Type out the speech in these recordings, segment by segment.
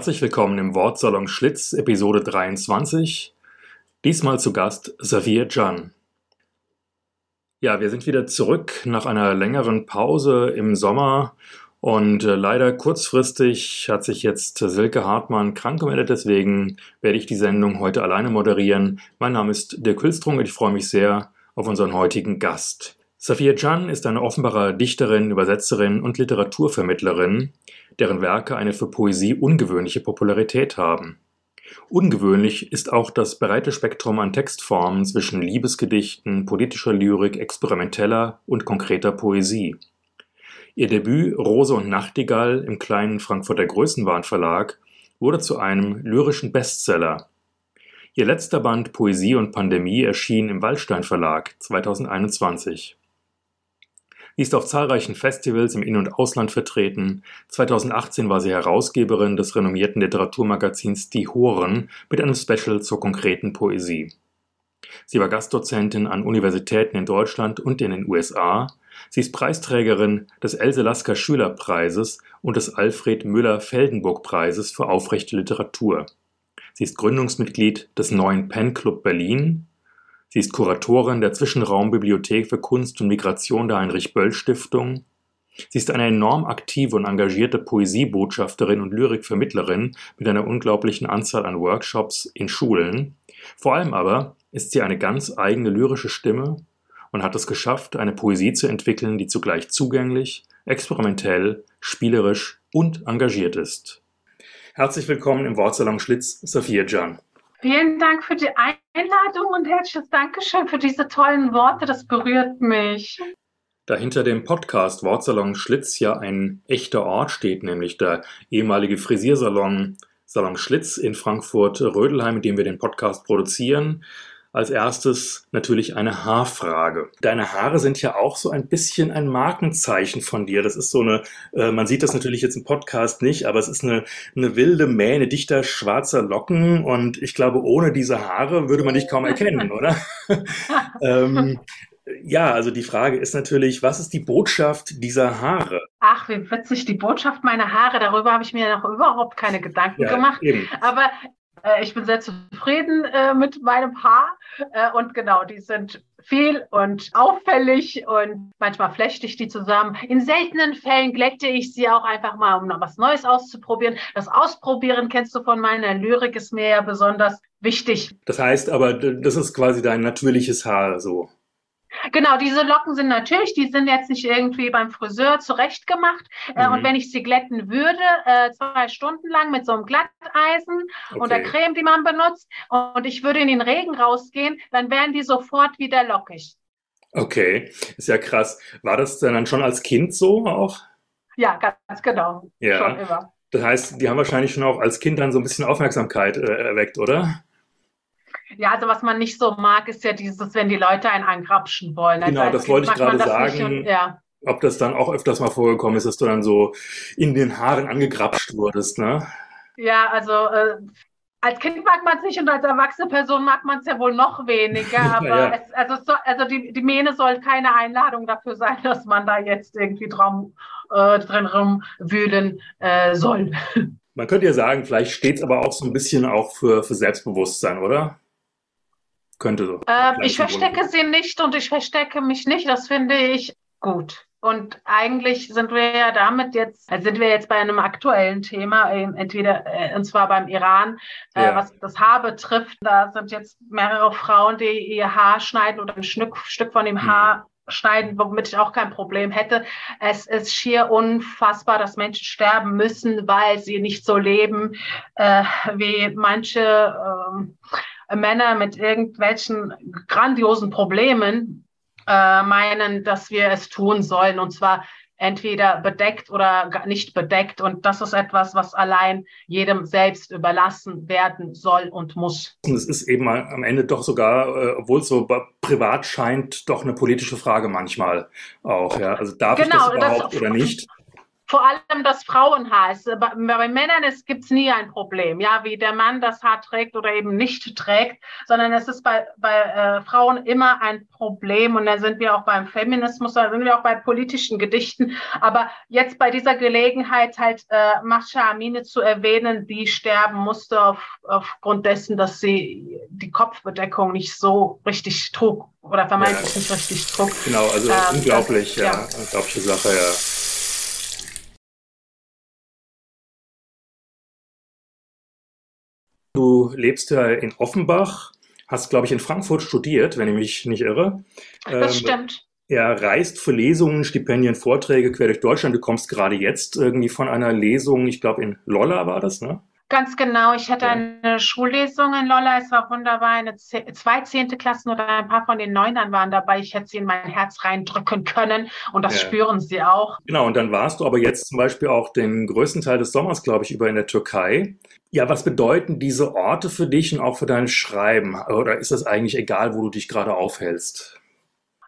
Herzlich willkommen im Wortsalon Schlitz, Episode 23. Diesmal zu Gast Xavier Can. Ja, wir sind wieder zurück nach einer längeren Pause im Sommer und äh, leider kurzfristig hat sich jetzt Silke Hartmann krank gemeldet, deswegen werde ich die Sendung heute alleine moderieren. Mein Name ist Dirk Hülstrung und ich freue mich sehr auf unseren heutigen Gast. Safia Can ist eine offenbare Dichterin, Übersetzerin und Literaturvermittlerin, deren Werke eine für Poesie ungewöhnliche Popularität haben. Ungewöhnlich ist auch das breite Spektrum an Textformen zwischen Liebesgedichten, politischer Lyrik, experimenteller und konkreter Poesie. Ihr Debüt Rose und Nachtigall im kleinen Frankfurter Größenwahn Verlag wurde zu einem lyrischen Bestseller. Ihr letzter Band Poesie und Pandemie erschien im Waldstein Verlag 2021. Sie ist auf zahlreichen Festivals im In- und Ausland vertreten. 2018 war sie Herausgeberin des renommierten Literaturmagazins Die Horen mit einem Special zur konkreten Poesie. Sie war Gastdozentin an Universitäten in Deutschland und in den USA. Sie ist Preisträgerin des Else Lasker Schülerpreises und des Alfred Müller Feldenburg Preises für aufrechte Literatur. Sie ist Gründungsmitglied des neuen Pen Club Berlin Sie ist Kuratorin der Zwischenraumbibliothek für Kunst und Migration der Heinrich-Böll-Stiftung. Sie ist eine enorm aktive und engagierte Poesiebotschafterin und Lyrikvermittlerin mit einer unglaublichen Anzahl an Workshops in Schulen. Vor allem aber ist sie eine ganz eigene lyrische Stimme und hat es geschafft, eine Poesie zu entwickeln, die zugleich zugänglich, experimentell, spielerisch und engagiert ist. Herzlich willkommen im Wortsalon Schlitz, Sophia Can. Vielen Dank für die Einladung und herzliches Dankeschön für diese tollen Worte. Das berührt mich. Da hinter dem Podcast Wortsalon Schlitz ja ein echter Ort steht, nämlich der ehemalige Frisiersalon Salon Schlitz in Frankfurt-Rödelheim, in dem wir den Podcast produzieren, als erstes natürlich eine Haarfrage. Deine Haare sind ja auch so ein bisschen ein Markenzeichen von dir. Das ist so eine, äh, man sieht das natürlich jetzt im Podcast nicht, aber es ist eine, eine wilde Mähne dichter schwarzer Locken und ich glaube, ohne diese Haare würde man dich kaum erkennen, oder? ähm, ja, also die Frage ist natürlich, was ist die Botschaft dieser Haare? Ach, wie witzig, die Botschaft meiner Haare, darüber habe ich mir noch überhaupt keine Gedanken ja, gemacht. Eben. Aber ich bin sehr zufrieden äh, mit meinem Haar äh, und genau, die sind viel und auffällig und manchmal flechte ich die zusammen. In seltenen Fällen glätte ich sie auch einfach mal, um noch was Neues auszuprobieren. Das Ausprobieren kennst du von meiner Lyrik, ist mir ja besonders wichtig. Das heißt aber, das ist quasi dein natürliches Haar so. Genau, diese Locken sind natürlich, die sind jetzt nicht irgendwie beim Friseur zurechtgemacht. Äh, mhm. und wenn ich sie glätten würde, äh, zwei Stunden lang mit so einem Glatteisen okay. und der Creme, die man benutzt, und ich würde in den Regen rausgehen, dann wären die sofort wieder lockig. Okay, ist ja krass. War das denn dann schon als Kind so auch? Ja, ganz genau. Ja. Schon immer. Das heißt, die haben wahrscheinlich schon auch als Kind dann so ein bisschen Aufmerksamkeit äh, erweckt, oder? Ja, also was man nicht so mag, ist ja dieses, wenn die Leute einen angrapschen wollen. Genau, also das wollte ich gerade sagen. Und, ja. Ob das dann auch öfters mal vorgekommen ist, dass du dann so in den Haaren angegrapscht wurdest, ne? Ja, also äh, als Kind mag man es nicht und als erwachsene Person mag man es ja wohl noch weniger. Aber ja. es, also, so, also die, die Mähne soll keine Einladung dafür sein, dass man da jetzt irgendwie drum, äh, drin rumwühlen äh, soll. Man könnte ja sagen, vielleicht steht es aber auch so ein bisschen auch für, für Selbstbewusstsein, oder? Könnte so. Ähm, ich verstecke sie nicht und ich verstecke mich nicht. Das finde ich gut. Und eigentlich sind wir ja damit jetzt, also sind wir jetzt bei einem aktuellen Thema, ähm, entweder, äh, und zwar beim Iran, äh, ja. was das Haar betrifft. Da sind jetzt mehrere Frauen, die ihr Haar schneiden oder ein Stück, Stück von dem mhm. Haar schneiden, womit ich auch kein Problem hätte. Es ist schier unfassbar, dass Menschen sterben müssen, weil sie nicht so leben, äh, wie manche ähm, Männer mit irgendwelchen grandiosen Problemen äh, meinen, dass wir es tun sollen. Und zwar entweder bedeckt oder nicht bedeckt. Und das ist etwas, was allein jedem selbst überlassen werden soll und muss. Und es ist eben am Ende doch sogar, äh, obwohl es so privat scheint, doch eine politische Frage manchmal auch. Ja? Also darf genau, ich das überhaupt das, oder nicht? Vor allem das Frauenhaar. Es, bei, bei Männern gibt es nie ein Problem, ja, wie der Mann das Haar trägt oder eben nicht trägt, sondern es ist bei, bei äh, Frauen immer ein Problem. Und da sind wir auch beim Feminismus, da sind wir auch bei politischen Gedichten. Aber jetzt bei dieser Gelegenheit halt äh, Mascha Amine zu erwähnen, die sterben musste auf, aufgrund dessen, dass sie die Kopfbedeckung nicht so richtig trug oder vermeintlich ja. nicht richtig trug. Genau, also ähm, unglaublich, das, ja, ja, unglaubliche Sache, ja. Du lebst ja in Offenbach, hast, glaube ich, in Frankfurt studiert, wenn ich mich nicht irre. Das ähm, stimmt. Er reist für Lesungen, Stipendien, Vorträge quer durch Deutschland. Du kommst gerade jetzt irgendwie von einer Lesung, ich glaube in Lolla war das, ne? Ganz genau. Ich hatte eine Schullesung in Lolla. Es war wunderbar. Eine zwei zehnte Klassen oder ein paar von den Neunern waren dabei. Ich hätte sie in mein Herz reindrücken können und das ja. spüren sie auch. Genau. Und dann warst du aber jetzt zum Beispiel auch den größten Teil des Sommers, glaube ich, über in der Türkei. Ja, was bedeuten diese Orte für dich und auch für dein Schreiben? Oder ist das eigentlich egal, wo du dich gerade aufhältst?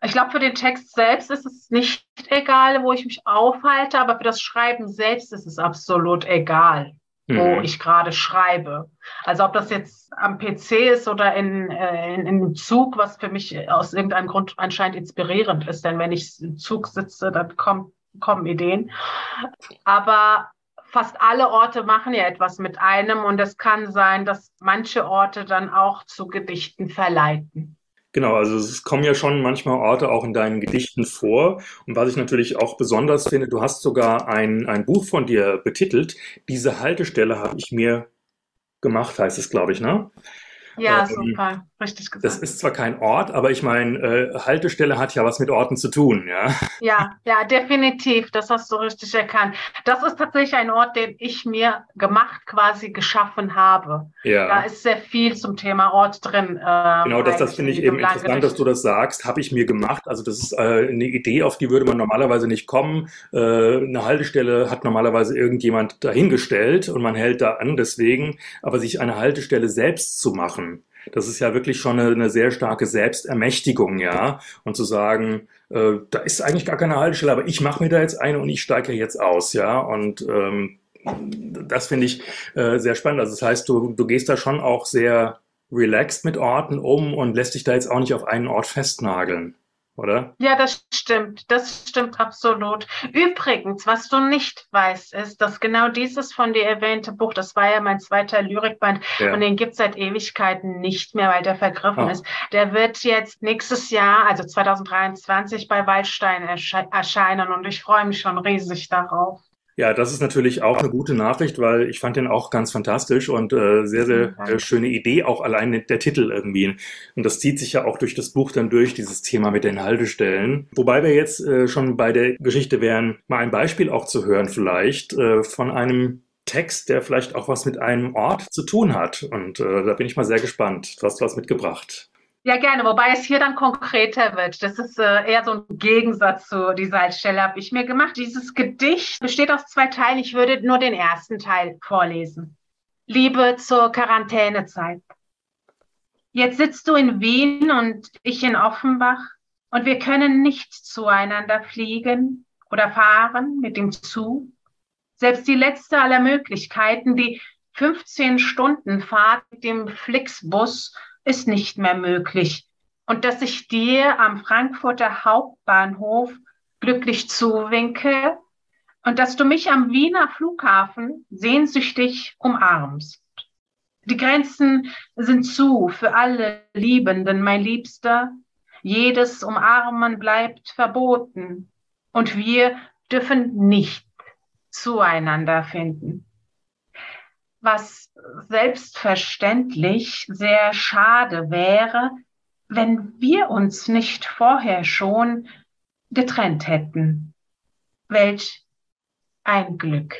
Ich glaube, für den Text selbst ist es nicht egal, wo ich mich aufhalte, aber für das Schreiben selbst ist es absolut egal wo mhm. ich gerade schreibe. Also ob das jetzt am PC ist oder in, äh, in, in einem Zug, was für mich aus irgendeinem Grund anscheinend inspirierend ist. Denn wenn ich im Zug sitze, dann kommt, kommen Ideen. Aber fast alle Orte machen ja etwas mit einem und es kann sein, dass manche Orte dann auch zu Gedichten verleiten. Genau, also es kommen ja schon manchmal Orte auch in deinen Gedichten vor. Und was ich natürlich auch besonders finde, du hast sogar ein, ein Buch von dir betitelt. Diese Haltestelle habe ich mir gemacht, heißt es, glaube ich, ne? Ja, ähm, super, richtig gesagt. Das ist zwar kein Ort, aber ich meine, äh, Haltestelle hat ja was mit Orten zu tun, ja. Ja, ja, definitiv, das hast du richtig erkannt. Das ist tatsächlich ein Ort, den ich mir gemacht, quasi geschaffen habe. Ja. Da ist sehr viel zum Thema Ort drin. Ähm, genau, das, das finde ich eben interessant, dass du das sagst, habe ich mir gemacht. Also das ist äh, eine Idee, auf die würde man normalerweise nicht kommen. Äh, eine Haltestelle hat normalerweise irgendjemand dahingestellt und man hält da an, deswegen, aber sich eine Haltestelle selbst zu machen. Das ist ja wirklich schon eine, eine sehr starke Selbstermächtigung, ja. Und zu sagen, äh, da ist eigentlich gar keine Haltestelle, aber ich mache mir da jetzt eine und ich steige jetzt aus, ja. Und ähm, das finde ich äh, sehr spannend. Also das heißt, du, du gehst da schon auch sehr relaxed mit Orten um und lässt dich da jetzt auch nicht auf einen Ort festnageln oder? Ja, das stimmt. Das stimmt absolut. Übrigens, was du nicht weißt, ist, dass genau dieses von dir erwähnte Buch, das war ja mein zweiter Lyrikband ja. und den gibt es seit Ewigkeiten nicht mehr, weil der vergriffen oh. ist. Der wird jetzt nächstes Jahr, also 2023, bei Waldstein ersche erscheinen und ich freue mich schon riesig darauf. Ja, das ist natürlich auch eine gute Nachricht, weil ich fand den auch ganz fantastisch und äh, sehr, sehr äh, schöne Idee, auch allein der Titel irgendwie. Und das zieht sich ja auch durch das Buch dann durch, dieses Thema mit den Haltestellen. Wobei wir jetzt äh, schon bei der Geschichte wären, mal ein Beispiel auch zu hören vielleicht äh, von einem Text, der vielleicht auch was mit einem Ort zu tun hat. Und äh, da bin ich mal sehr gespannt. Du hast was mitgebracht. Ja, gerne, wobei es hier dann konkreter wird. Das ist äh, eher so ein Gegensatz zu dieser Haltestelle, habe ich mir gemacht. Dieses Gedicht besteht aus zwei Teilen. Ich würde nur den ersten Teil vorlesen. Liebe zur Quarantänezeit. Jetzt sitzt du in Wien und ich in Offenbach und wir können nicht zueinander fliegen oder fahren mit dem Zug. Selbst die letzte aller Möglichkeiten, die 15 Stunden Fahrt mit dem Flixbus ist nicht mehr möglich. Und dass ich dir am Frankfurter Hauptbahnhof glücklich zuwinke und dass du mich am Wiener Flughafen sehnsüchtig umarmst. Die Grenzen sind zu für alle Liebenden, mein Liebster. Jedes Umarmen bleibt verboten und wir dürfen nicht zueinander finden was selbstverständlich sehr schade wäre, wenn wir uns nicht vorher schon getrennt hätten. Welch ein Glück.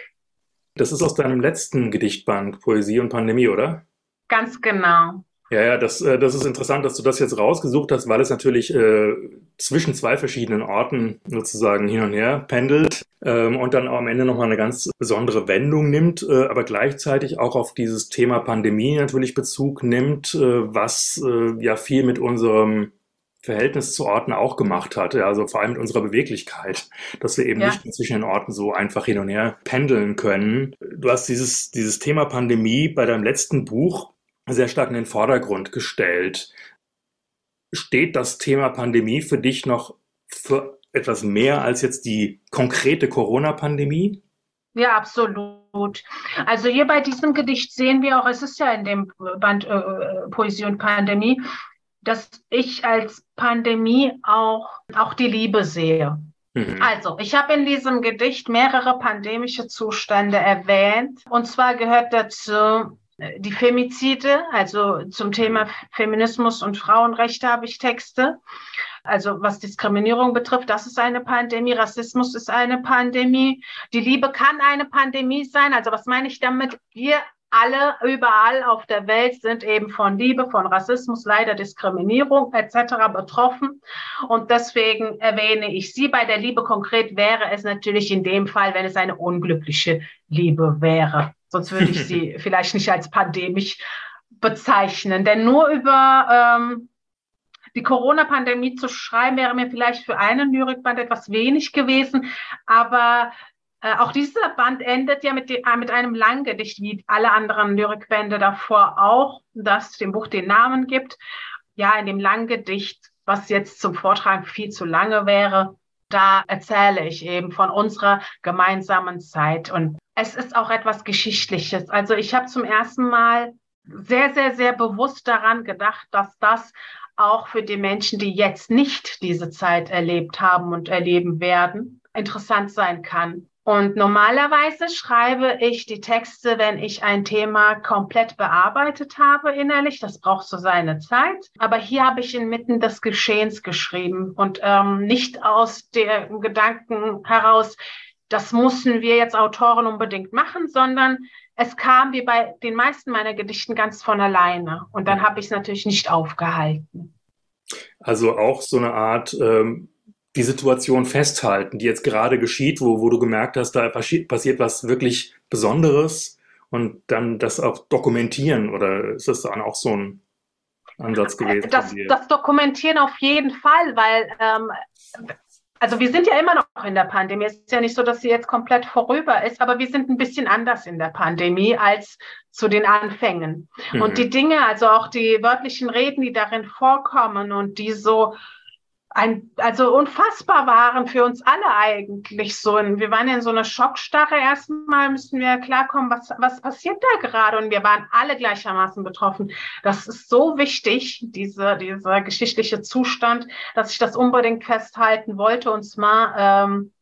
Das ist aus deinem letzten Gedichtband Poesie und Pandemie, oder? Ganz genau. Ja, ja, das, äh, das ist interessant, dass du das jetzt rausgesucht hast, weil es natürlich äh, zwischen zwei verschiedenen Orten sozusagen hin und her pendelt ähm, und dann am Ende nochmal eine ganz besondere Wendung nimmt, äh, aber gleichzeitig auch auf dieses Thema Pandemie natürlich Bezug nimmt, äh, was äh, ja viel mit unserem Verhältnis zu Orten auch gemacht hat. Ja, also vor allem mit unserer Beweglichkeit, dass wir eben ja. nicht zwischen den Orten so einfach hin und her pendeln können. Du hast dieses, dieses Thema Pandemie bei deinem letzten Buch sehr stark in den Vordergrund gestellt. Steht das Thema Pandemie für dich noch für etwas mehr als jetzt die konkrete Corona-Pandemie? Ja, absolut. Also hier bei diesem Gedicht sehen wir auch, es ist ja in dem Band äh, äh Poesie und Pandemie, dass ich als Pandemie auch, auch die Liebe sehe. Mhm. Also, ich habe in diesem Gedicht mehrere pandemische Zustände erwähnt. Und zwar gehört dazu die Femizide, also zum Thema Feminismus und Frauenrechte habe ich Texte. Also was Diskriminierung betrifft, das ist eine Pandemie. Rassismus ist eine Pandemie. Die Liebe kann eine Pandemie sein. Also was meine ich damit? Wir alle überall auf der Welt sind eben von Liebe, von Rassismus, leider Diskriminierung etc. betroffen. Und deswegen erwähne ich sie. Bei der Liebe konkret wäre es natürlich in dem Fall, wenn es eine unglückliche Liebe wäre. Sonst würde ich sie vielleicht nicht als pandemisch bezeichnen. Denn nur über ähm, die Corona-Pandemie zu schreiben, wäre mir vielleicht für einen Lyrikband etwas wenig gewesen. Aber äh, auch dieser Band endet ja mit, die, äh, mit einem Langgedicht, wie alle anderen Lyrikbände davor auch, das dem Buch den Namen gibt. Ja, in dem Langgedicht, was jetzt zum Vortragen viel zu lange wäre, da erzähle ich eben von unserer gemeinsamen Zeit. Und es ist auch etwas Geschichtliches. Also ich habe zum ersten Mal sehr, sehr, sehr bewusst daran gedacht, dass das auch für die Menschen, die jetzt nicht diese Zeit erlebt haben und erleben werden, interessant sein kann. Und normalerweise schreibe ich die Texte, wenn ich ein Thema komplett bearbeitet habe innerlich. Das braucht so seine Zeit. Aber hier habe ich inmitten des Geschehens geschrieben und ähm, nicht aus dem Gedanken heraus, das mussten wir jetzt Autoren unbedingt machen, sondern es kam wie bei den meisten meiner Gedichten ganz von alleine. Und dann habe ich es natürlich nicht aufgehalten. Also auch so eine Art ähm, die Situation festhalten, die jetzt gerade geschieht, wo, wo du gemerkt hast, da passiert was wirklich Besonderes und dann das auch dokumentieren oder ist das dann auch so ein Ansatz gewesen? Das, das Dokumentieren auf jeden Fall, weil ähm, also wir sind ja immer noch in der Pandemie. Es ist ja nicht so, dass sie jetzt komplett vorüber ist, aber wir sind ein bisschen anders in der Pandemie als zu den Anfängen. Mhm. Und die Dinge, also auch die wörtlichen Reden, die darin vorkommen und die so ein, also unfassbar waren für uns alle eigentlich so. Wir waren in so einer Schockstarre. Erstmal müssten wir klarkommen, was, was passiert da gerade? Und wir waren alle gleichermaßen betroffen. Das ist so wichtig, diese, dieser geschichtliche Zustand, dass ich das unbedingt festhalten wollte und zwar ähm,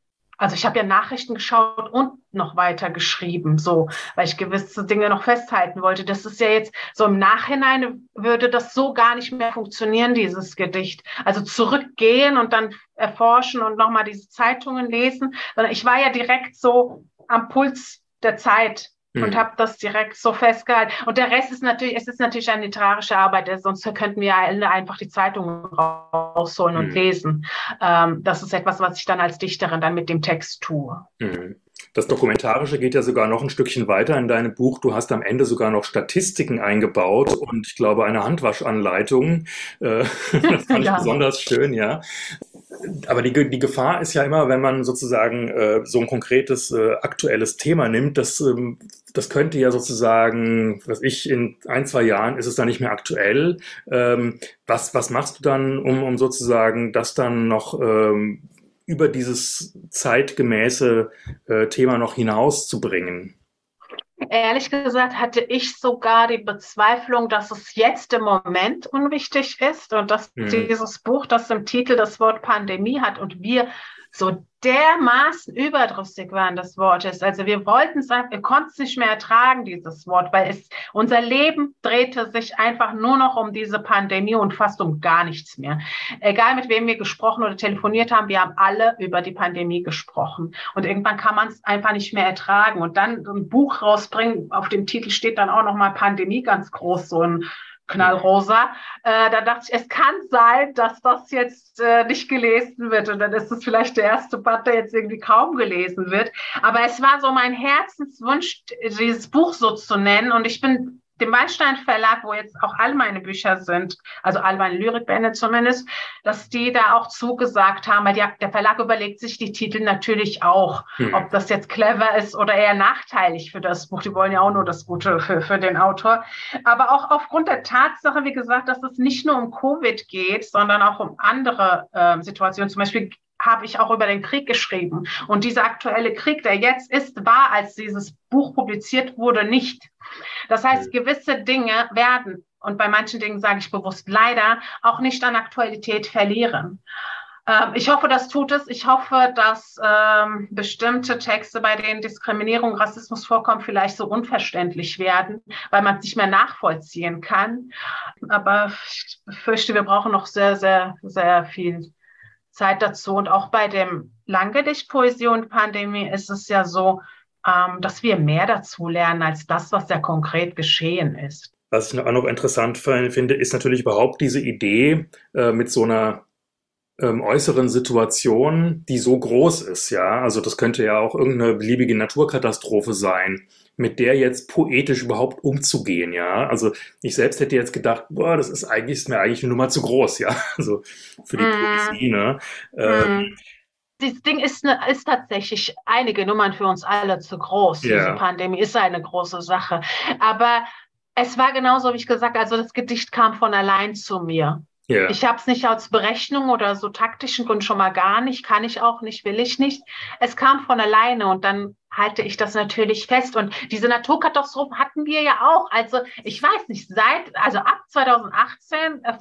also ich habe ja Nachrichten geschaut und noch weiter geschrieben, so, weil ich gewisse Dinge noch festhalten wollte. Das ist ja jetzt so im Nachhinein würde das so gar nicht mehr funktionieren, dieses Gedicht. Also zurückgehen und dann erforschen und nochmal diese Zeitungen lesen, sondern ich war ja direkt so am Puls der Zeit mhm. und habe das direkt so festgehalten. Und der Rest ist natürlich, es ist natürlich eine literarische Arbeit, sonst könnten wir alle einfach die Zeitungen rausholen mhm. und lesen. Ähm, das ist etwas, was ich dann als Dichterin dann mit dem Text tue. Mhm. Das Dokumentarische geht ja sogar noch ein Stückchen weiter in deinem Buch. Du hast am Ende sogar noch Statistiken eingebaut und ich glaube eine Handwaschanleitung. Äh, das fand ich besonders schön, ja. Aber die, die Gefahr ist ja immer, wenn man sozusagen äh, so ein konkretes äh, aktuelles Thema nimmt, dass ähm, das könnte ja sozusagen, was ich in ein, zwei Jahren ist es dann nicht mehr aktuell. Ähm, was, was machst du dann, um, um sozusagen das dann noch ähm, über dieses zeitgemäße äh, Thema noch hinauszubringen? Ehrlich gesagt hatte ich sogar die Bezweiflung, dass es jetzt im Moment unwichtig ist und dass hm. dieses Buch, das im Titel das Wort Pandemie hat und wir so dermaßen überdrüssig waren des Wortes. Also wir wollten es, wir konnten es nicht mehr ertragen, dieses Wort, weil es, unser Leben drehte sich einfach nur noch um diese Pandemie und fast um gar nichts mehr. Egal mit wem wir gesprochen oder telefoniert haben, wir haben alle über die Pandemie gesprochen. Und irgendwann kann man es einfach nicht mehr ertragen. Und dann ein Buch rausbringen, auf dem Titel steht dann auch nochmal Pandemie ganz groß, so ein knallrosa. Äh, da dachte ich, es kann sein, dass das jetzt äh, nicht gelesen wird und dann ist es vielleicht der erste Band, der jetzt irgendwie kaum gelesen wird. Aber es war so mein Herzenswunsch, dieses Buch so zu nennen und ich bin dem Weinstein Verlag, wo jetzt auch all meine Bücher sind, also all meine Lyrikbände zumindest, dass die da auch zugesagt haben, weil die, der Verlag überlegt sich die Titel natürlich auch, hm. ob das jetzt clever ist oder eher nachteilig für das Buch. Die wollen ja auch nur das Gute für, für den Autor. Aber auch aufgrund der Tatsache, wie gesagt, dass es nicht nur um Covid geht, sondern auch um andere äh, Situationen. Zum Beispiel habe ich auch über den Krieg geschrieben. Und dieser aktuelle Krieg, der jetzt ist, war, als dieses Buch publiziert wurde, nicht. Das heißt, gewisse Dinge werden, und bei manchen Dingen sage ich bewusst leider, auch nicht an Aktualität verlieren. Ähm, ich hoffe, das tut es. Ich hoffe, dass ähm, bestimmte Texte, bei denen Diskriminierung, Rassismus vorkommt, vielleicht so unverständlich werden, weil man es nicht mehr nachvollziehen kann. Aber ich fürchte, wir brauchen noch sehr, sehr, sehr viel Zeit dazu. Und auch bei dem Langgedicht Poesie und Pandemie ist es ja so, ähm, dass wir mehr dazu lernen als das, was ja konkret geschehen ist. Was ich auch noch interessant finde, ist natürlich überhaupt diese Idee äh, mit so einer ähm, äußeren Situation, die so groß ist, ja. Also das könnte ja auch irgendeine beliebige Naturkatastrophe sein, mit der jetzt poetisch überhaupt umzugehen, ja. Also ich selbst hätte jetzt gedacht, boah, das ist eigentlich, ist mir eigentlich eine Nummer zu groß, ja. Also für die mm. Poesie, ne. Ähm, mm. das Ding ist, ne, ist tatsächlich einige Nummern für uns alle zu groß. Yeah. Diese Pandemie ist eine große Sache. Aber es war genauso, wie ich gesagt also das Gedicht kam von allein zu mir. Yeah. Ich habe es nicht als Berechnung oder so taktischen Grund schon mal gar nicht, kann ich auch nicht, will ich nicht. Es kam von alleine und dann halte ich das natürlich fest. Und diese Naturkatastrophen hatten wir ja auch. Also ich weiß nicht, seit, also ab 2018 äh,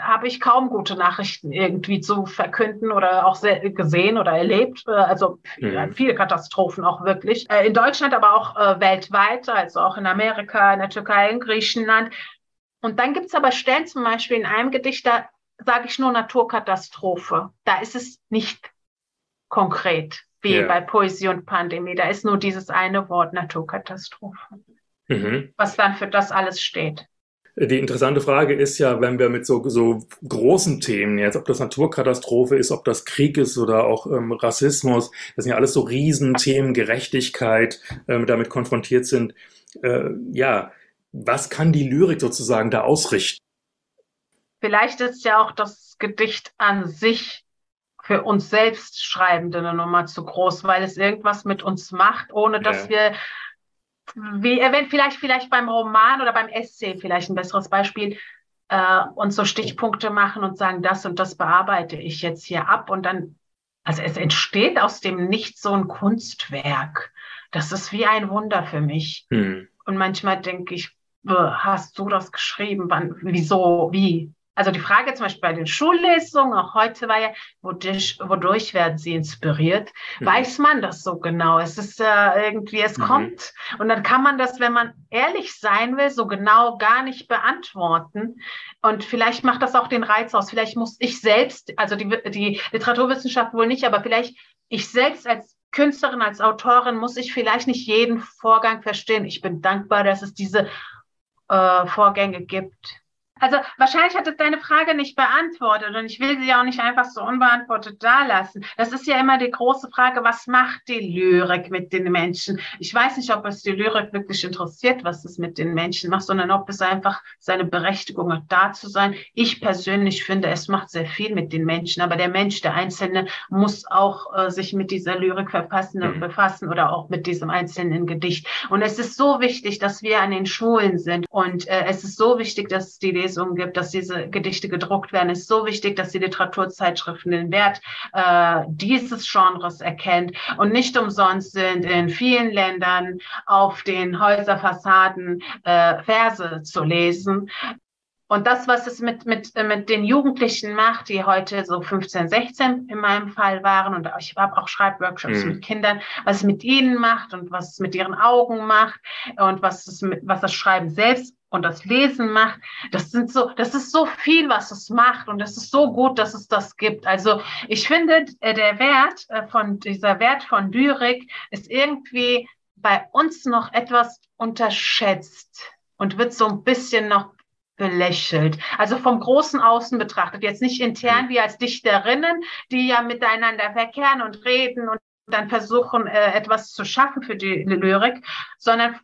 habe ich kaum gute Nachrichten irgendwie zu verkünden oder auch gesehen oder erlebt. Äh, also mhm. viele Katastrophen auch wirklich. Äh, in Deutschland, aber auch äh, weltweit, also auch in Amerika, in der Türkei, in Griechenland. Und dann gibt es aber Stellen, zum Beispiel in einem Gedicht, da sage ich nur Naturkatastrophe. Da ist es nicht konkret wie yeah. bei Poesie und Pandemie. Da ist nur dieses eine Wort Naturkatastrophe, mhm. was dann für das alles steht. Die interessante Frage ist ja, wenn wir mit so, so großen Themen, jetzt ob das Naturkatastrophe ist, ob das Krieg ist oder auch ähm, Rassismus, das sind ja alles so Riesenthemen, Gerechtigkeit, ähm, damit konfrontiert sind. Äh, ja, was kann die Lyrik sozusagen da ausrichten? Vielleicht ist ja auch das Gedicht an sich für uns selbst Schreibende eine Nummer zu groß, weil es irgendwas mit uns macht, ohne dass ja. wir wie wenn vielleicht vielleicht beim Roman oder beim Essay vielleicht ein besseres Beispiel äh, uns so Stichpunkte machen und sagen, das und das bearbeite ich jetzt hier ab und dann also es entsteht aus dem Nichts so ein Kunstwerk. Das ist wie ein Wunder für mich. Hm. Und manchmal denke ich, hast du das geschrieben? Wann, wieso? Wie? Also die Frage zum Beispiel bei den Schullesungen, auch heute war ja, wodurch, wodurch werden sie inspiriert? Mhm. Weiß man das so genau? Es ist äh, irgendwie, es mhm. kommt. Und dann kann man das, wenn man ehrlich sein will, so genau gar nicht beantworten. Und vielleicht macht das auch den Reiz aus. Vielleicht muss ich selbst, also die, die Literaturwissenschaft wohl nicht, aber vielleicht ich selbst als Künstlerin, als Autorin muss ich vielleicht nicht jeden Vorgang verstehen. Ich bin dankbar, dass es diese äh, Vorgänge gibt. Also wahrscheinlich hat es deine Frage nicht beantwortet und ich will sie auch nicht einfach so unbeantwortet dalassen. Das ist ja immer die große Frage, was macht die Lyrik mit den Menschen? Ich weiß nicht, ob es die Lyrik wirklich interessiert, was es mit den Menschen macht, sondern ob es einfach seine Berechtigung hat, da zu sein. Ich persönlich finde, es macht sehr viel mit den Menschen, aber der Mensch, der Einzelne, muss auch äh, sich mit dieser Lyrik verfassen, mhm. befassen oder auch mit diesem einzelnen Gedicht. Und es ist so wichtig, dass wir an den Schulen sind und äh, es ist so wichtig, dass die Lesungen gibt, dass diese Gedichte gedruckt werden, ist so wichtig, dass die Literaturzeitschriften den Wert äh, dieses Genres erkennt. Und nicht umsonst sind in vielen Ländern auf den Häuserfassaden äh, Verse zu lesen. Und das, was es mit, mit, mit den Jugendlichen macht, die heute so 15, 16 in meinem Fall waren, und ich habe auch Schreibworkshops mhm. mit Kindern, was es mit ihnen macht und was es mit ihren Augen macht und was, es mit, was das Schreiben selbst und das Lesen macht. Das sind so, das ist so viel, was es macht und es ist so gut, dass es das gibt. Also ich finde, äh, der Wert äh, von dieser Wert von Lyrik ist irgendwie bei uns noch etwas unterschätzt und wird so ein bisschen noch belächelt. Also vom großen Außen betrachtet, jetzt nicht intern wie als Dichterinnen, die ja miteinander verkehren und reden und dann versuchen, äh, etwas zu schaffen für die Lyrik, sondern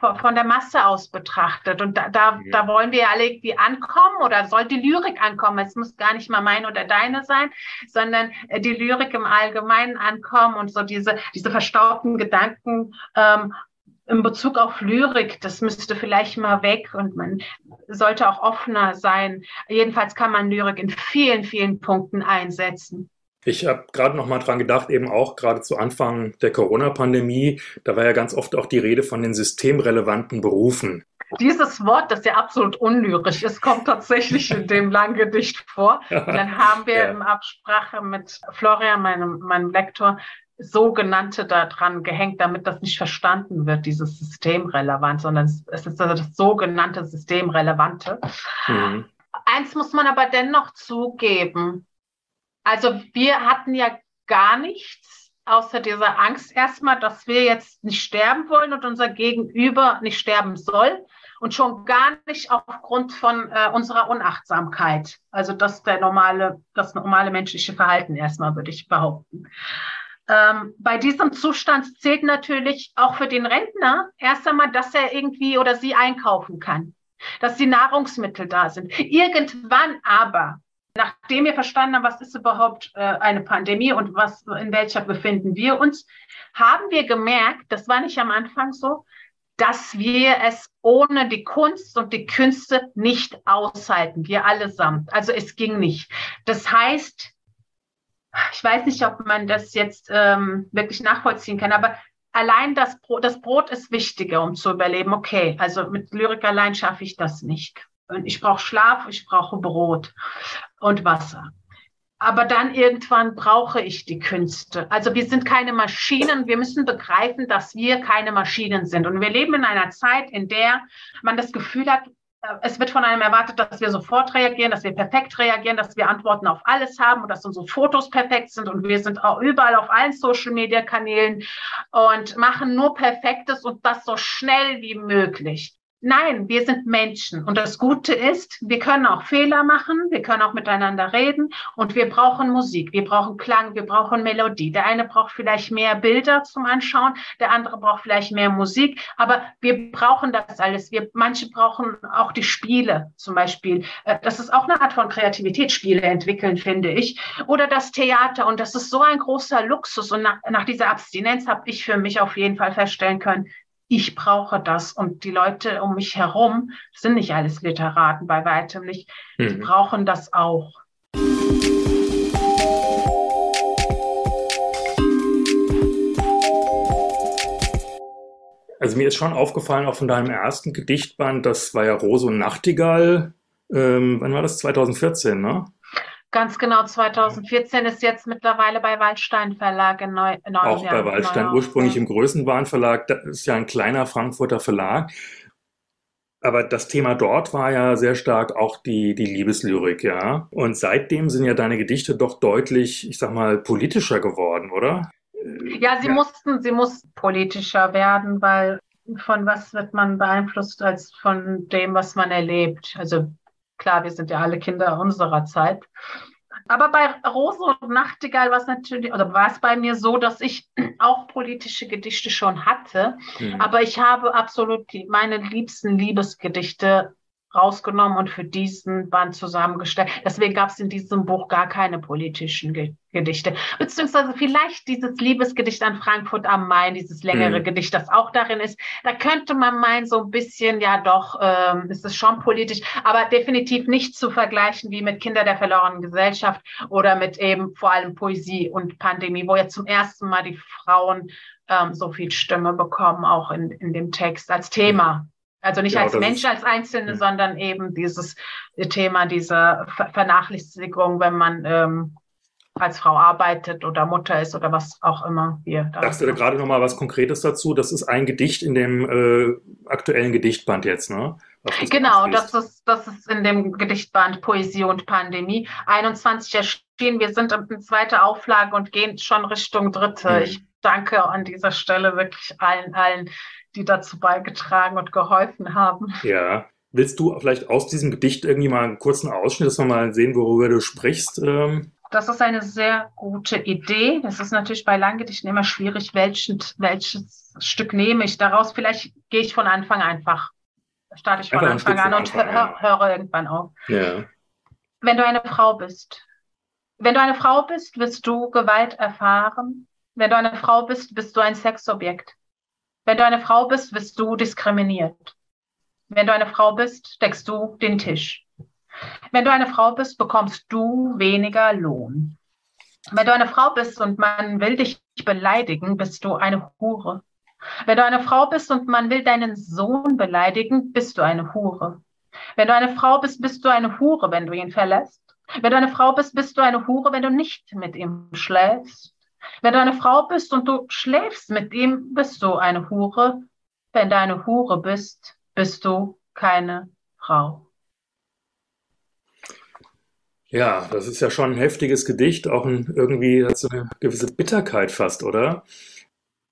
von der Masse aus betrachtet. Und da, da, ja. da wollen wir alle irgendwie ankommen oder soll die Lyrik ankommen. Es muss gar nicht mal meine oder deine sein, sondern äh, die Lyrik im Allgemeinen ankommen und so diese, diese verstaubten Gedanken ähm, in Bezug auf Lyrik, das müsste vielleicht mal weg und man sollte auch offener sein. Jedenfalls kann man Lyrik in vielen, vielen Punkten einsetzen. Ich habe gerade noch mal dran gedacht, eben auch gerade zu Anfang der Corona-Pandemie, da war ja ganz oft auch die Rede von den systemrelevanten Berufen. Dieses Wort, das ja absolut unlyrisch ist, kommt tatsächlich in dem Langgedicht vor. Und dann haben wir ja. in Absprache mit Florian, meinem, meinem Lektor, sogenannte da dran gehängt, damit das nicht verstanden wird, dieses Systemrelevant, sondern es ist also das sogenannte Systemrelevante. Mhm. Eins muss man aber dennoch zugeben. Also wir hatten ja gar nichts außer dieser Angst erstmal, dass wir jetzt nicht sterben wollen und unser Gegenüber nicht sterben soll und schon gar nicht aufgrund von äh, unserer Unachtsamkeit. Also das der normale, das normale menschliche Verhalten erstmal, würde ich behaupten. Ähm, bei diesem Zustand zählt natürlich auch für den Rentner erst einmal, dass er irgendwie oder sie einkaufen kann, dass die Nahrungsmittel da sind. Irgendwann aber, nachdem wir verstanden haben, was ist überhaupt äh, eine Pandemie und was, in welcher befinden wir uns, haben wir gemerkt, das war nicht am Anfang so, dass wir es ohne die Kunst und die Künste nicht aushalten, wir allesamt. Also es ging nicht. Das heißt, ich weiß nicht, ob man das jetzt ähm, wirklich nachvollziehen kann, aber allein das Brot, das Brot ist wichtiger, um zu überleben. Okay, also mit Lyrik allein schaffe ich das nicht. Ich brauche Schlaf, ich brauche Brot und Wasser. Aber dann irgendwann brauche ich die Künste. Also wir sind keine Maschinen. Wir müssen begreifen, dass wir keine Maschinen sind. Und wir leben in einer Zeit, in der man das Gefühl hat, es wird von einem erwartet, dass wir sofort reagieren, dass wir perfekt reagieren, dass wir Antworten auf alles haben und dass unsere Fotos perfekt sind und wir sind auch überall auf allen Social-Media-Kanälen und machen nur Perfektes und das so schnell wie möglich. Nein, wir sind Menschen. Und das Gute ist, wir können auch Fehler machen, wir können auch miteinander reden und wir brauchen Musik, wir brauchen Klang, wir brauchen Melodie. Der eine braucht vielleicht mehr Bilder zum Anschauen, der andere braucht vielleicht mehr Musik, aber wir brauchen das alles. Wir, manche brauchen auch die Spiele zum Beispiel. Äh, das ist auch eine Art von Kreativität, Spiele entwickeln, finde ich. Oder das Theater. Und das ist so ein großer Luxus. Und nach, nach dieser Abstinenz habe ich für mich auf jeden Fall feststellen können, ich brauche das. Und die Leute um mich herum sind nicht alles Literaten, bei weitem nicht. Die mhm. brauchen das auch. Also mir ist schon aufgefallen, auch von deinem ersten Gedichtband, das war ja Rose und Nachtigall. Ähm, wann war das? 2014, ne? Ganz genau, 2014 ist jetzt mittlerweile bei Waldstein Verlag in Neu Neu Auch bei Waldstein, ursprünglich im Größenwahn Verlag, das ist ja ein kleiner Frankfurter Verlag. Aber das Thema dort war ja sehr stark auch die, die Liebeslyrik, ja. Und seitdem sind ja deine Gedichte doch deutlich, ich sag mal, politischer geworden, oder? Ja, sie ja. mussten, sie mussten politischer werden, weil von was wird man beeinflusst als von dem, was man erlebt? Also Klar, wir sind ja alle Kinder unserer Zeit. Aber bei Rose und Nachtigall war es natürlich, oder war es bei mir so, dass ich auch politische Gedichte schon hatte. Mhm. Aber ich habe absolut meine liebsten Liebesgedichte rausgenommen und für diesen Band zusammengestellt. Deswegen gab es in diesem Buch gar keine politischen Ge Gedichte. Beziehungsweise vielleicht dieses Liebesgedicht an Frankfurt am Main, dieses längere mhm. Gedicht, das auch darin ist. Da könnte man meinen, so ein bisschen, ja doch, ähm, ist es schon politisch, aber definitiv nicht zu vergleichen wie mit Kinder der verlorenen Gesellschaft oder mit eben vor allem Poesie und Pandemie, wo ja zum ersten Mal die Frauen ähm, so viel Stimme bekommen, auch in, in dem Text als Thema. Also nicht ja, als Mensch, als Einzelne, ist, sondern eben dieses Thema dieser Vernachlässigung, wenn man ähm, als Frau arbeitet oder Mutter ist oder was auch immer wir da. Sagst du da gerade noch mal was Konkretes dazu? Das ist ein Gedicht in dem äh, aktuellen Gedichtband jetzt, ne? Genau, das ist, das ist in dem Gedichtband Poesie und Pandemie 21 erschienen. Wir sind in zweiter Auflage und gehen schon Richtung dritte. Hm. Ich danke an dieser Stelle wirklich allen, allen, die dazu beigetragen und geholfen haben. Ja, Willst du vielleicht aus diesem Gedicht irgendwie mal einen kurzen Ausschnitt, dass wir mal sehen, worüber du sprichst? Ähm? Das ist eine sehr gute Idee. Es ist natürlich bei Langgedichten immer schwierig, welchen, welches Stück nehme ich daraus. Vielleicht gehe ich von Anfang einfach, starte ich von einfach Anfang an und hör, höre irgendwann auf. Ja. Wenn du eine Frau bist, wenn du eine Frau bist, wirst du Gewalt erfahren. Wenn du eine Frau bist, bist du ein Sexobjekt. Wenn du eine Frau bist, wirst du diskriminiert. Wenn du eine Frau bist, deckst du den Tisch. Wenn du eine Frau bist, bekommst du weniger Lohn. Wenn du eine Frau bist und man will dich beleidigen, bist du eine Hure. Wenn du eine Frau bist und man will deinen Sohn beleidigen, bist du eine Hure. Wenn du eine Frau bist, bist du eine Hure, wenn du ihn verlässt. Wenn du eine Frau bist, bist du eine Hure, wenn du nicht mit ihm schläfst. Wenn du eine Frau bist und du schläfst mit ihm, bist du eine Hure. Wenn du eine Hure bist, bist du keine Frau. Ja, das ist ja schon ein heftiges Gedicht, auch ein, irgendwie hat so eine gewisse Bitterkeit fast, oder?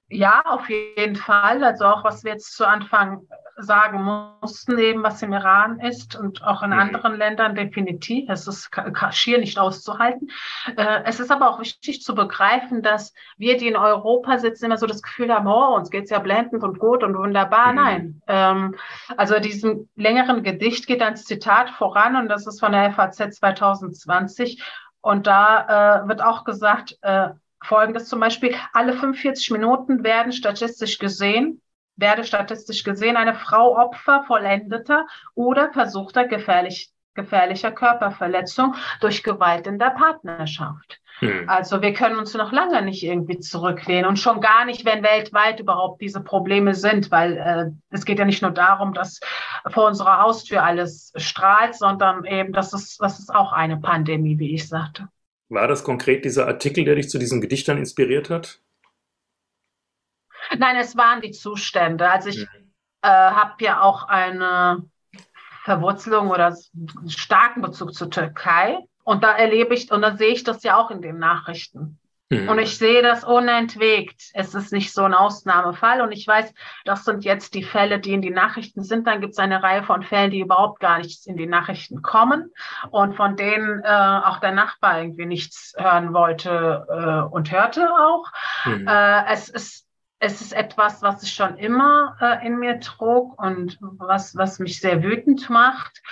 Ja, auf jeden Fall. Also auch was wir jetzt zu Anfang sagen mussten, eben was im Iran ist und auch in mhm. anderen Ländern definitiv. Es ist schier nicht auszuhalten. Äh, es ist aber auch wichtig zu begreifen, dass wir, die in Europa sitzen, immer so das Gefühl haben, oh, uns geht's ja blendend und gut und wunderbar. Mhm. Nein. Ähm, also diesem längeren Gedicht geht ein Zitat voran und das ist von der FAZ 2020. Und da äh, wird auch gesagt, äh, Folgendes zum Beispiel, alle 45 Minuten werden statistisch gesehen werde statistisch gesehen eine Frau Opfer vollendeter oder versuchter gefährlich, gefährlicher Körperverletzung durch Gewalt in der Partnerschaft. Hm. Also wir können uns noch lange nicht irgendwie zurücklehnen und schon gar nicht, wenn weltweit überhaupt diese Probleme sind, weil äh, es geht ja nicht nur darum, dass vor unserer Haustür alles strahlt, sondern eben, das ist, das ist auch eine Pandemie, wie ich sagte. War das konkret dieser Artikel, der dich zu diesem Gedicht dann inspiriert hat? Nein, es waren die Zustände. Also ich mhm. äh, habe ja auch eine Verwurzelung oder einen starken Bezug zur Türkei. Und da erlebe ich, und da sehe ich das ja auch in den Nachrichten. Mhm. Und ich sehe das unentwegt. Es ist nicht so ein Ausnahmefall. Und ich weiß, das sind jetzt die Fälle, die in die Nachrichten sind. Dann gibt es eine Reihe von Fällen, die überhaupt gar nicht in die Nachrichten kommen und von denen äh, auch der Nachbar irgendwie nichts hören wollte äh, und hörte auch. Mhm. Äh, es ist es ist etwas, was ich schon immer äh, in mir trug und was, was mich sehr wütend macht.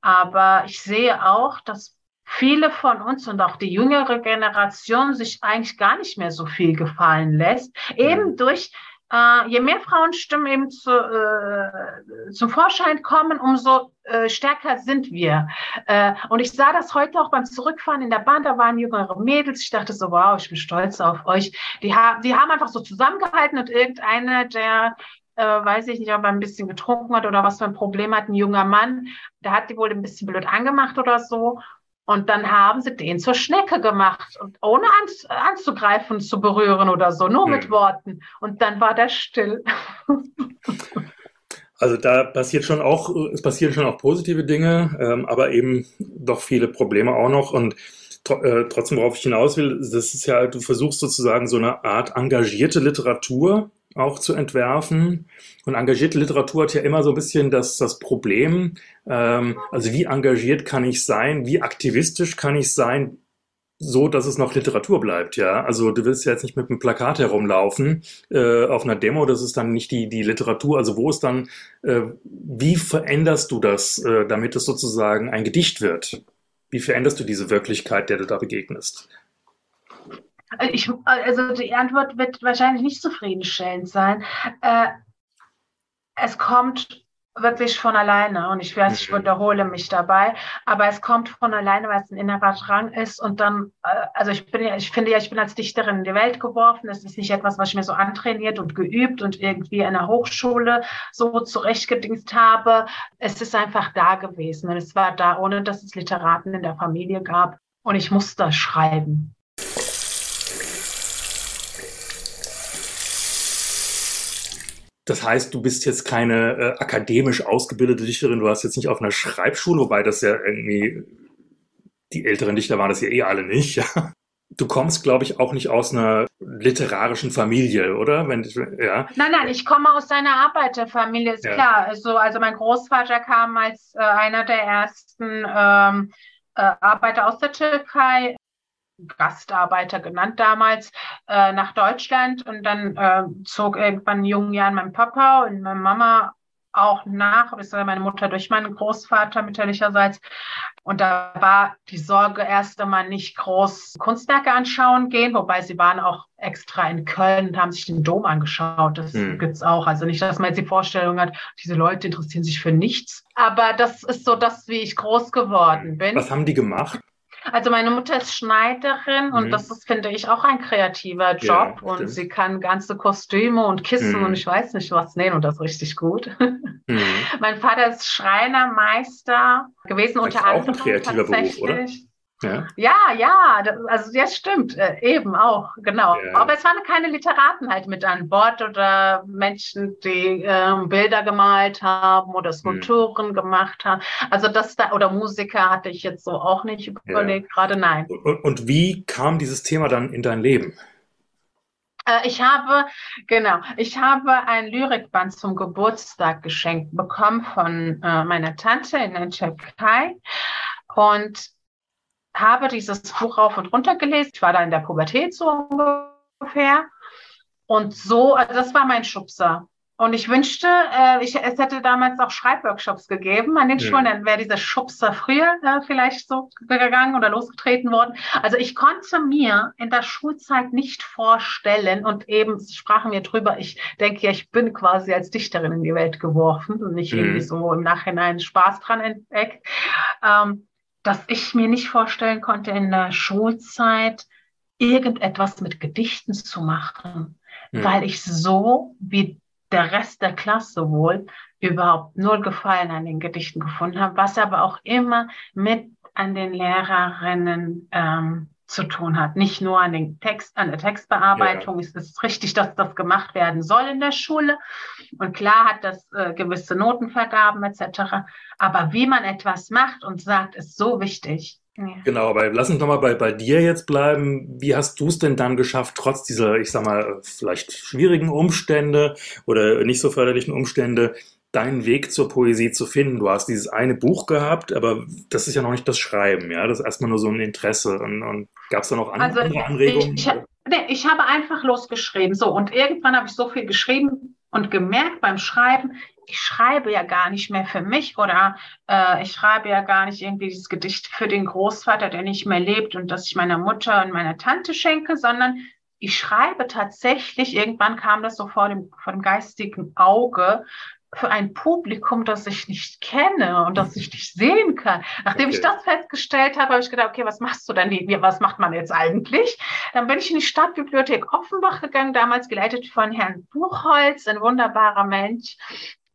Aber ich sehe auch, dass viele von uns und auch die jüngere Generation sich eigentlich gar nicht mehr so viel gefallen lässt, eben durch äh, je mehr Frauenstimmen eben zu, äh, zum Vorschein kommen, umso äh, stärker sind wir. Äh, und ich sah das heute auch beim Zurückfahren in der Bahn, da waren jüngere Mädels. Ich dachte so, wow, ich bin stolz auf euch. Die, ha die haben einfach so zusammengehalten und irgendeine der äh, weiß ich nicht, ob er ein bisschen getrunken hat oder was für ein Problem hat, ein junger Mann, der hat die wohl ein bisschen blöd angemacht oder so. Und dann haben sie den zur Schnecke gemacht, und ohne an, anzugreifen, zu berühren oder so, nur hm. mit Worten. Und dann war der still. Also da passiert schon auch, es passieren schon auch positive Dinge, ähm, aber eben doch viele Probleme auch noch. Und tr äh, trotzdem, worauf ich hinaus will, das ist ja, du versuchst sozusagen so eine Art engagierte Literatur auch zu entwerfen. Und engagierte Literatur hat ja immer so ein bisschen das, das Problem, ähm, also wie engagiert kann ich sein, wie aktivistisch kann ich sein, so dass es noch Literatur bleibt, ja. Also du willst ja jetzt nicht mit einem Plakat herumlaufen äh, auf einer Demo, das ist dann nicht die, die Literatur. Also wo ist dann, äh, wie veränderst du das, äh, damit es sozusagen ein Gedicht wird? Wie veränderst du diese Wirklichkeit, der du da begegnest? Ich, also die Antwort wird wahrscheinlich nicht zufriedenstellend sein. Äh, es kommt wirklich von alleine und ich weiß, ich mhm. wiederhole mich dabei, aber es kommt von alleine, weil es ein innerer Drang ist und dann, äh, also ich bin ja, ich finde ja, ich bin als Dichterin in die Welt geworfen. Es ist nicht etwas, was ich mir so antrainiert und geübt und irgendwie in der Hochschule so zurechtgedingst habe. Es ist einfach da gewesen und es war da, ohne dass es Literaten in der Familie gab und ich musste schreiben. Das heißt, du bist jetzt keine äh, akademisch ausgebildete Dichterin, du warst jetzt nicht auf einer Schreibschule, wobei das ja irgendwie, die älteren Dichter waren das ja eh alle nicht, ja. du kommst, glaube ich, auch nicht aus einer literarischen Familie, oder? Wenn, ja. Nein, nein, ich komme aus einer Arbeiterfamilie, ist ja. klar. Also, also mein Großvater kam als äh, einer der ersten ähm, äh, Arbeiter aus der Türkei, Gastarbeiter genannt damals, äh, nach Deutschland und dann äh, zog irgendwann in jungen Jahren mein Papa und meine Mama auch nach, beziehungsweise meine Mutter durch meinen Großvater mütterlicherseits. Und da war die Sorge erst einmal nicht groß Kunstwerke anschauen gehen, wobei sie waren auch extra in Köln und haben sich den Dom angeschaut. Das hm. gibt's auch. Also nicht, dass man jetzt die Vorstellung hat, diese Leute interessieren sich für nichts. Aber das ist so das, wie ich groß geworden bin. Was haben die gemacht? Also meine Mutter ist Schneiderin mhm. und das ist, finde ich, auch ein kreativer Job. Ja, und sie kann ganze Kostüme und Kissen mhm. und ich weiß nicht was nähen und das richtig gut. Mhm. mein Vater ist Schreinermeister gewesen, das unter anderem. Auch ein kreativer Beruf, oder? Ja, ja, ja das, also das stimmt, äh, eben auch, genau. Ja. Aber es waren keine Literaten halt mit an Bord oder Menschen, die ähm, Bilder gemalt haben oder Skulpturen hm. gemacht haben. Also das da, oder Musiker hatte ich jetzt so auch nicht überlegt, ja. gerade nein. Und, und wie kam dieses Thema dann in dein Leben? Äh, ich habe, genau, ich habe ein Lyrikband zum Geburtstag geschenkt bekommen von äh, meiner Tante in der Türkei. Und habe dieses Buch rauf und runter gelesen. Ich war da in der Pubertät so ungefähr. Und so, also das war mein Schubser. Und ich wünschte, äh, ich, es hätte damals auch Schreibworkshops gegeben an den ja. Schulen, dann wäre dieser Schubser früher äh, vielleicht so gegangen oder losgetreten worden. Also ich konnte mir in der Schulzeit nicht vorstellen und eben sprachen wir drüber, ich denke ja, ich bin quasi als Dichterin in die Welt geworfen und nicht mhm. irgendwie so im Nachhinein Spaß dran entdeckt. Ähm, dass ich mir nicht vorstellen konnte, in der Schulzeit irgendetwas mit Gedichten zu machen, mhm. weil ich so wie der Rest der Klasse wohl überhaupt null Gefallen an den Gedichten gefunden habe, was aber auch immer mit an den Lehrerinnen ähm, zu tun hat. Nicht nur an den Text, an der Textbearbeitung ja. ist es richtig, dass das gemacht werden soll in der Schule. Und klar hat das äh, gewisse Notenvergaben etc. Aber wie man etwas macht und sagt, ist so wichtig. Ja. Genau, aber lass uns doch mal bei, bei dir jetzt bleiben. Wie hast du es denn dann geschafft, trotz dieser, ich sag mal, vielleicht schwierigen Umstände oder nicht so förderlichen Umstände, deinen Weg zur Poesie zu finden. Du hast dieses eine Buch gehabt, aber das ist ja noch nicht das Schreiben, ja. Das ist erstmal nur so ein Interesse. Und, und gab es da noch andere, also, Anregungen? Ich, nee, ich habe einfach losgeschrieben. So, und irgendwann habe ich so viel geschrieben und gemerkt beim Schreiben, ich schreibe ja gar nicht mehr für mich oder äh, ich schreibe ja gar nicht irgendwie dieses Gedicht für den Großvater, der nicht mehr lebt und das ich meiner Mutter und meiner Tante schenke, sondern ich schreibe tatsächlich, irgendwann kam das so vor dem, vor dem geistigen Auge, für ein Publikum, das ich nicht kenne und das ich nicht sehen kann. Nachdem okay. ich das festgestellt habe, habe ich gedacht, okay, was machst du denn? Was macht man jetzt eigentlich? Dann bin ich in die Stadtbibliothek Offenbach gegangen, damals geleitet von Herrn Buchholz, ein wunderbarer Mensch.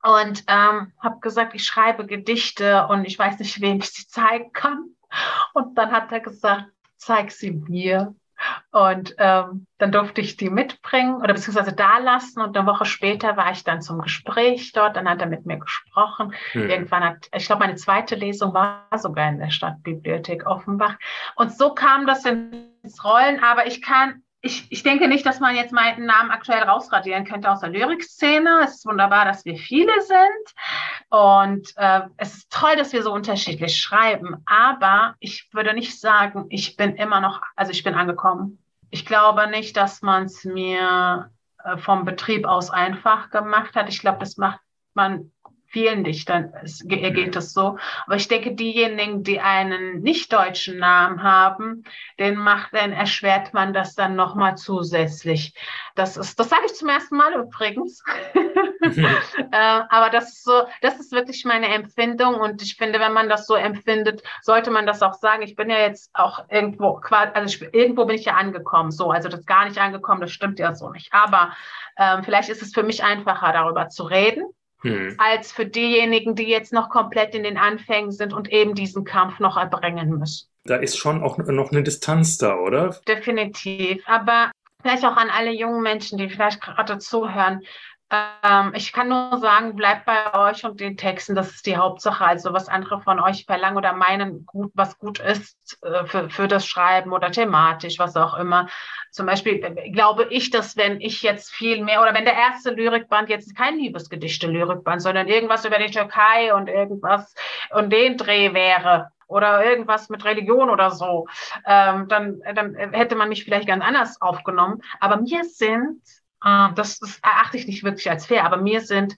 Und ähm, habe gesagt, ich schreibe Gedichte und ich weiß nicht, wem ich sie zeigen kann. Und dann hat er gesagt, zeig sie mir. Und ähm, dann durfte ich die mitbringen oder beziehungsweise da lassen. Und eine Woche später war ich dann zum Gespräch dort. Dann hat er mit mir gesprochen. Hm. Irgendwann hat, ich glaube, meine zweite Lesung war sogar in der Stadtbibliothek Offenbach. Und so kam das ins Rollen. Aber ich kann ich, ich denke nicht, dass man jetzt meinen Namen aktuell rausradieren könnte aus der Lyrikszene. Es ist wunderbar, dass wir viele sind. Und äh, es ist toll, dass wir so unterschiedlich schreiben. Aber ich würde nicht sagen, ich bin immer noch, also ich bin angekommen. Ich glaube nicht, dass man es mir äh, vom Betrieb aus einfach gemacht hat. Ich glaube, das macht man vielen Dichtern es, geht es so. Aber ich denke, diejenigen, die einen nicht deutschen Namen haben, den macht, dann erschwert man das dann nochmal zusätzlich. Das ist, das sage ich zum ersten Mal übrigens. äh, aber das ist so, das ist wirklich meine Empfindung und ich finde, wenn man das so empfindet, sollte man das auch sagen. Ich bin ja jetzt auch irgendwo, also ich, irgendwo bin ich ja angekommen, so, also das gar nicht angekommen, das stimmt ja so nicht. Aber ähm, vielleicht ist es für mich einfacher, darüber zu reden hm. als für diejenigen, die jetzt noch komplett in den Anfängen sind und eben diesen Kampf noch erbringen müssen. Da ist schon auch noch eine Distanz da, oder? Definitiv. Aber vielleicht auch an alle jungen Menschen, die vielleicht gerade zuhören. Ähm, ich kann nur sagen, bleibt bei euch und den Texten, das ist die Hauptsache. Also was andere von euch verlangen oder meinen, gut, was gut ist äh, für, für das Schreiben oder thematisch, was auch immer. Zum Beispiel äh, glaube ich, dass wenn ich jetzt viel mehr oder wenn der erste Lyrikband jetzt kein Liebesgedichte-Lyrikband, sondern irgendwas über die Türkei und irgendwas und den Dreh wäre, oder irgendwas mit Religion oder so, ähm, dann, dann hätte man mich vielleicht ganz anders aufgenommen. Aber mir sind das, das erachte ich nicht wirklich als fair, aber mir sind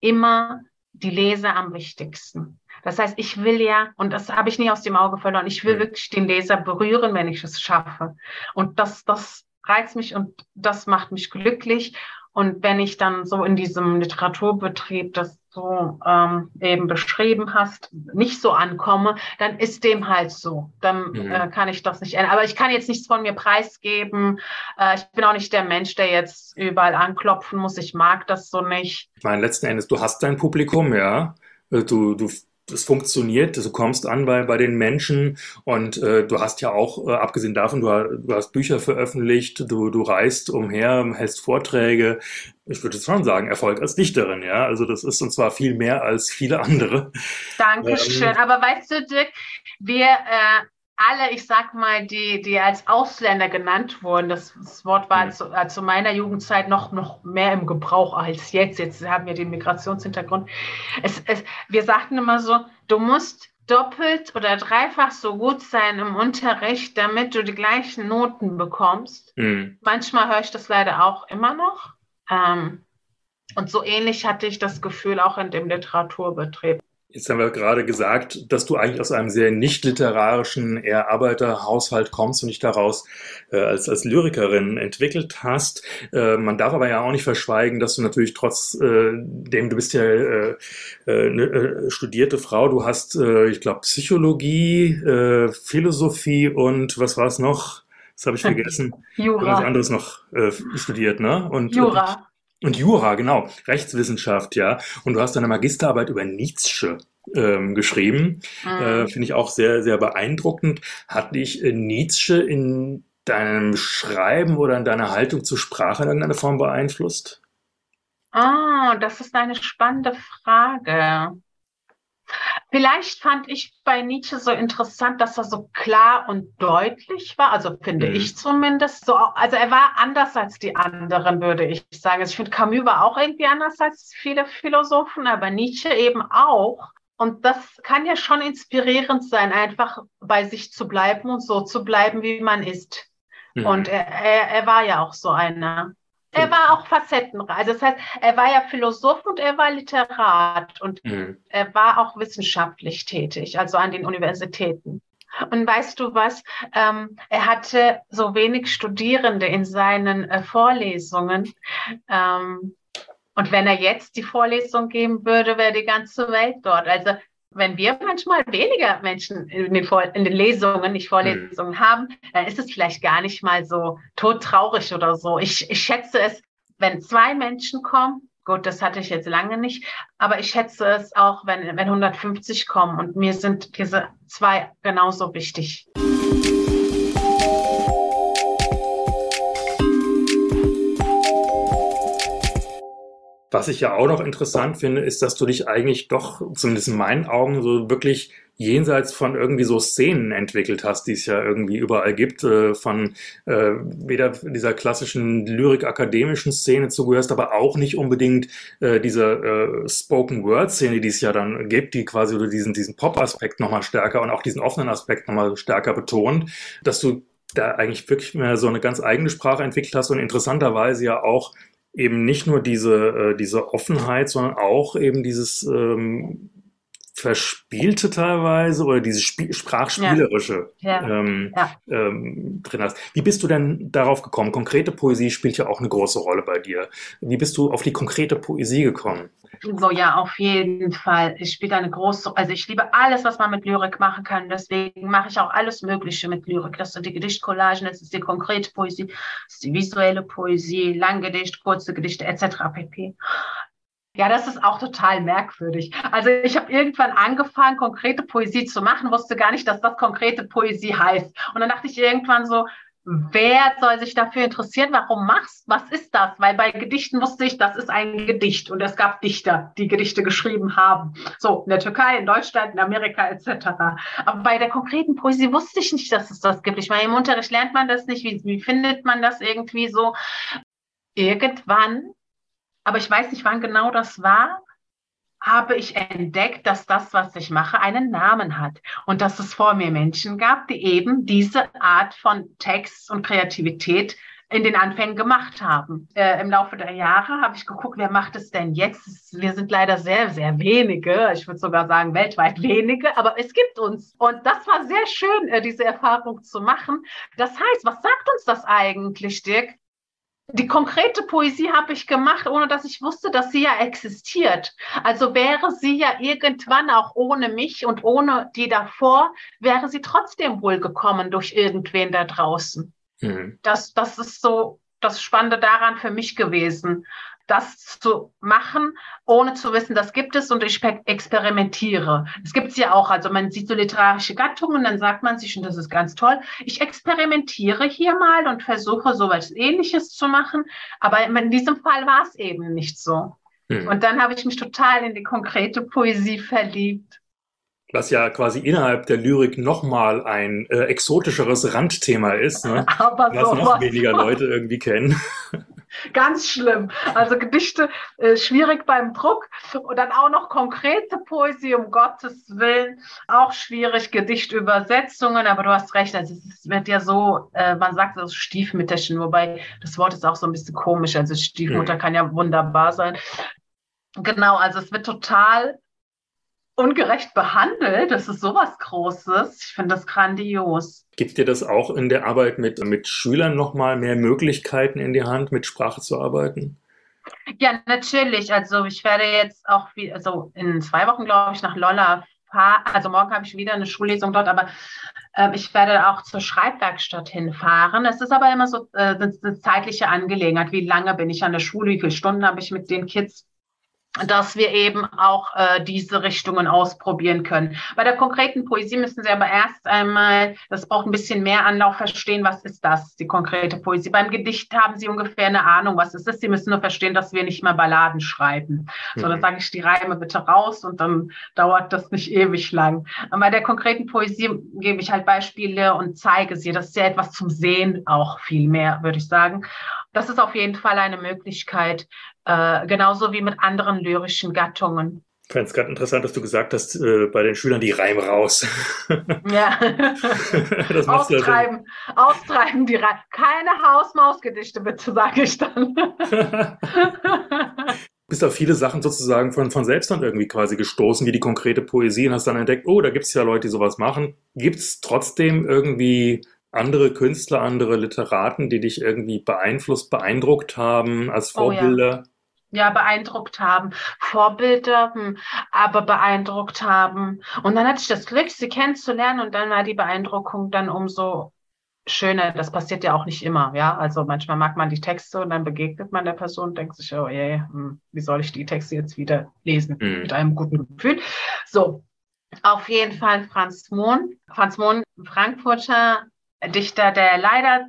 immer die Leser am wichtigsten. Das heißt, ich will ja, und das habe ich nie aus dem Auge verloren, ich will wirklich den Leser berühren, wenn ich es schaffe. Und das, das reizt mich und das macht mich glücklich. Und wenn ich dann so in diesem Literaturbetrieb das so ähm, eben beschrieben hast, nicht so ankomme, dann ist dem halt so. Dann mhm. äh, kann ich das nicht ändern. Aber ich kann jetzt nichts von mir preisgeben. Äh, ich bin auch nicht der Mensch, der jetzt überall anklopfen muss. Ich mag das so nicht. Ich meine, letzten Endes, du hast dein Publikum, ja. Äh, du, du es funktioniert, du kommst an bei, bei den Menschen und äh, du hast ja auch, äh, abgesehen davon, du, du, hast Bücher veröffentlicht, du, du reist umher, hältst Vorträge. Ich würde schon sagen, Erfolg als Dichterin, ja. Also das ist und zwar viel mehr als viele andere. Dankeschön. Ähm, Aber weißt du, Dirk, wir äh, alle, ich sag mal, die, die als Ausländer genannt wurden, das, das Wort war mhm. zu, äh, zu, meiner Jugendzeit noch, noch mehr im Gebrauch als jetzt. Jetzt haben wir den Migrationshintergrund. Es, es, wir sagten immer so, du musst doppelt oder dreifach so gut sein im Unterricht, damit du die gleichen Noten bekommst. Mhm. Manchmal höre ich das leider auch immer noch. Ähm, und so ähnlich hatte ich das Gefühl auch in dem Literaturbetrieb. Jetzt haben wir gerade gesagt, dass du eigentlich aus einem sehr nicht literarischen, eher Arbeiterhaushalt kommst und dich daraus äh, als, als Lyrikerin entwickelt hast. Äh, man darf aber ja auch nicht verschweigen, dass du natürlich trotz äh, dem, du bist ja äh, äh, eine äh, studierte Frau, du hast, äh, ich glaube, Psychologie, äh, Philosophie und was war es noch? Das habe ich vergessen. Jura. Was anderes noch äh, studiert, ne? Und, Jura. Und Jura, genau, Rechtswissenschaft, ja. Und du hast deine Magisterarbeit über Nietzsche ähm, geschrieben. Mhm. Äh, Finde ich auch sehr, sehr beeindruckend. Hat dich äh, Nietzsche in deinem Schreiben oder in deiner Haltung zur Sprache in irgendeiner Form beeinflusst? Ah, das ist eine spannende Frage. Vielleicht fand ich bei Nietzsche so interessant, dass er so klar und deutlich war, also finde mhm. ich zumindest. So, also er war anders als die anderen, würde ich sagen. Also ich finde, Camus war auch irgendwie anders als viele Philosophen, aber Nietzsche eben auch. Und das kann ja schon inspirierend sein, einfach bei sich zu bleiben und so zu bleiben, wie man ist. Mhm. Und er, er, er war ja auch so einer. Er war auch facettenreich. Also das heißt, er war ja Philosoph und er war Literat und mhm. er war auch wissenschaftlich tätig, also an den Universitäten. Und weißt du was? Ähm, er hatte so wenig Studierende in seinen äh, Vorlesungen. Ähm, und wenn er jetzt die Vorlesung geben würde, wäre die ganze Welt dort. Also wenn wir manchmal weniger Menschen in den, Vor in den Lesungen, nicht Vorlesungen mhm. haben, dann ist es vielleicht gar nicht mal so todtraurig oder so. Ich, ich schätze es, wenn zwei Menschen kommen, gut, das hatte ich jetzt lange nicht, aber ich schätze es auch, wenn, wenn 150 kommen und mir sind diese zwei genauso wichtig. Was ich ja auch noch interessant finde, ist, dass du dich eigentlich doch, zumindest in meinen Augen, so wirklich jenseits von irgendwie so Szenen entwickelt hast, die es ja irgendwie überall gibt, äh, von äh, weder dieser klassischen lyrik-akademischen Szene zugehörst, aber auch nicht unbedingt äh, dieser äh, Spoken-Word-Szene, die es ja dann gibt, die quasi diesen, diesen Pop-Aspekt nochmal stärker und auch diesen offenen Aspekt nochmal stärker betont, dass du da eigentlich wirklich mehr so eine ganz eigene Sprache entwickelt hast und interessanterweise ja auch eben nicht nur diese, äh, diese Offenheit, sondern auch eben dieses ähm, Verspielte teilweise oder dieses Spiel, Sprachspielerische ja. Ja. Ähm, ja. Ähm, drin hast. Wie bist du denn darauf gekommen? Konkrete Poesie spielt ja auch eine große Rolle bei dir. Wie bist du auf die konkrete Poesie gekommen? So, ja, auf jeden Fall. Es spielt eine große, also ich liebe alles, was man mit Lyrik machen kann. Deswegen mache ich auch alles Mögliche mit Lyrik. Das sind die Gedichtcollagen, das ist die konkrete Poesie, das ist die visuelle Poesie, Langgedicht, kurze Gedichte etc. pp. Ja, das ist auch total merkwürdig. Also ich habe irgendwann angefangen, konkrete Poesie zu machen, wusste gar nicht, dass das konkrete Poesie heißt. Und dann dachte ich irgendwann so, wer soll sich dafür interessieren? Warum machst? Was ist das? Weil bei Gedichten wusste ich, das ist ein Gedicht und es gab Dichter, die Gedichte geschrieben haben. So in der Türkei, in Deutschland, in Amerika etc. Aber bei der konkreten Poesie wusste ich nicht, dass es das gibt. Ich meine, im Unterricht lernt man das nicht. Wie, wie findet man das irgendwie so? Irgendwann, aber ich weiß nicht, wann genau das war habe ich entdeckt, dass das, was ich mache, einen Namen hat und dass es vor mir Menschen gab, die eben diese Art von Text und Kreativität in den Anfängen gemacht haben. Äh, Im Laufe der Jahre habe ich geguckt, wer macht es denn jetzt? Wir sind leider sehr, sehr wenige. Ich würde sogar sagen, weltweit wenige, aber es gibt uns. Und das war sehr schön, äh, diese Erfahrung zu machen. Das heißt, was sagt uns das eigentlich, Dirk? Die konkrete Poesie habe ich gemacht, ohne dass ich wusste, dass sie ja existiert. Also wäre sie ja irgendwann auch ohne mich und ohne die davor, wäre sie trotzdem wohl gekommen durch irgendwen da draußen. Mhm. Das, das ist so das Spannende daran für mich gewesen das zu machen, ohne zu wissen, das gibt es und ich experimentiere. Es gibt es ja auch, also man sieht so literarische Gattungen, dann sagt man sich, und das ist ganz toll, ich experimentiere hier mal und versuche so etwas Ähnliches zu machen, aber in diesem Fall war es eben nicht so. Hm. Und dann habe ich mich total in die konkrete Poesie verliebt. Was ja quasi innerhalb der Lyrik nochmal ein äh, exotischeres Randthema ist, ne? Aber was noch weniger Leute irgendwie kennen. Ganz schlimm. Also Gedichte äh, schwierig beim Druck und dann auch noch konkrete Poesie, um Gottes Willen, auch schwierig. Gedichtübersetzungen, aber du hast recht, also es wird ja so, äh, man sagt so Stiefmütterchen, wobei das Wort ist auch so ein bisschen komisch. Also Stiefmutter mhm. kann ja wunderbar sein. Genau, also es wird total ungerecht behandelt. Das ist sowas Großes. Ich finde das grandios. Gibt dir das auch in der Arbeit mit, mit Schülern nochmal mehr Möglichkeiten in die Hand, mit Sprache zu arbeiten? Ja, natürlich. Also ich werde jetzt auch, wie, also in zwei Wochen, glaube ich, nach Lolla fahren. Also morgen habe ich wieder eine Schullesung dort, aber äh, ich werde auch zur Schreibwerkstatt hinfahren. Es ist aber immer so äh, eine zeitliche Angelegenheit. Wie lange bin ich an der Schule? Wie viele Stunden habe ich mit den Kids? Dass wir eben auch äh, diese Richtungen ausprobieren können. Bei der konkreten Poesie müssen Sie aber erst einmal, das braucht ein bisschen mehr Anlauf, verstehen, was ist das, die konkrete Poesie. Beim Gedicht haben Sie ungefähr eine Ahnung, was es ist. Sie müssen nur verstehen, dass wir nicht mehr Balladen schreiben. Mhm. So, dann sage ich die Reime bitte raus und dann dauert das nicht ewig lang. Und bei der konkreten Poesie gebe ich halt Beispiele und zeige sie. Das ist ja etwas zum Sehen auch viel mehr, würde ich sagen. Das ist auf jeden Fall eine Möglichkeit, äh, genauso wie mit anderen lyrischen Gattungen. Ich fand es gerade interessant, dass du gesagt hast, äh, bei den Schülern die Reim raus. ja. das austreiben, ja austreiben die Reim. Keine Haus-Maus-Gedichte bitte, sage ich dann. bist auf viele Sachen sozusagen von, von selbst dann irgendwie quasi gestoßen, wie die konkrete Poesie und hast dann entdeckt, oh, da gibt es ja Leute, die sowas machen. Gibt es trotzdem irgendwie andere Künstler, andere Literaten, die dich irgendwie beeinflusst, beeindruckt haben als Vorbilder? Oh, ja ja, beeindruckt haben, Vorbilder, hm, aber beeindruckt haben. Und dann hatte ich das Glück, sie kennenzulernen und dann war die Beeindruckung dann umso schöner. Das passiert ja auch nicht immer, ja. Also manchmal mag man die Texte und dann begegnet man der Person und denkt sich, oh je, hm, wie soll ich die Texte jetzt wieder lesen? Mhm. Mit einem guten Gefühl. So. Auf jeden Fall Franz Mohn. Franz Mohn, Frankfurter Dichter, der leider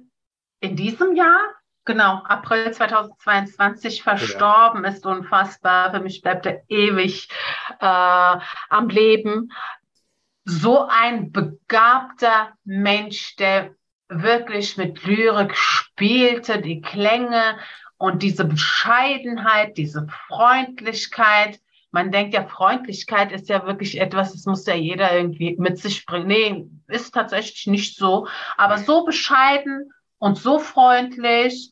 in diesem Jahr genau, April 2022 verstorben ja. ist, unfassbar. Für mich bleibt er ewig äh, am Leben. So ein begabter Mensch, der wirklich mit Lyrik spielte, die Klänge und diese Bescheidenheit, diese Freundlichkeit. Man denkt ja, Freundlichkeit ist ja wirklich etwas, das muss ja jeder irgendwie mit sich bringen. Nee, ist tatsächlich nicht so. Aber so bescheiden und so freundlich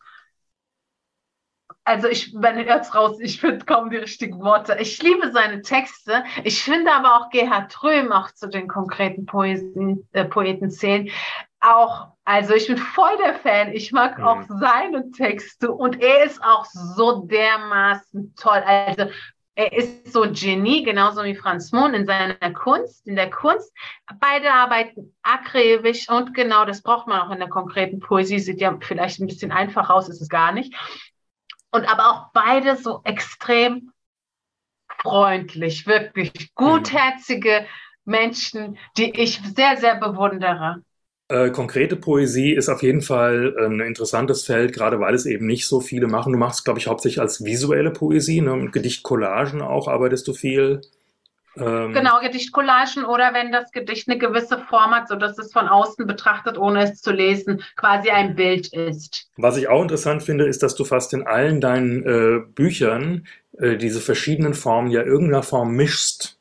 also ich, meine jetzt raus, ich finde kaum die richtigen Worte. Ich liebe seine Texte. Ich finde aber auch Gerhard Tröm auch zu den konkreten Poesen, äh, Poeten zählen. Auch, also ich bin voll der Fan. Ich mag mhm. auch seine Texte und er ist auch so dermaßen toll. Also er ist so Genie, genauso wie Franz Mohn in seiner Kunst, in der Kunst. Beide arbeiten akribisch und genau das braucht man auch in der konkreten Poesie. Sieht ja vielleicht ein bisschen einfach aus, ist es gar nicht und aber auch beide so extrem freundlich, wirklich gutherzige Menschen, die ich sehr, sehr bewundere. Äh, konkrete Poesie ist auf jeden Fall äh, ein interessantes Feld, gerade weil es eben nicht so viele machen. Du machst, glaube ich, hauptsächlich als visuelle Poesie, ne? mit Gedichtcollagen auch arbeitest du viel. Ähm, genau, Gedichtcollagen oder wenn das Gedicht eine gewisse Form hat, sodass es von außen betrachtet, ohne es zu lesen, quasi ein Bild ist. Was ich auch interessant finde, ist, dass du fast in allen deinen äh, Büchern äh, diese verschiedenen Formen ja irgendeiner Form mischst.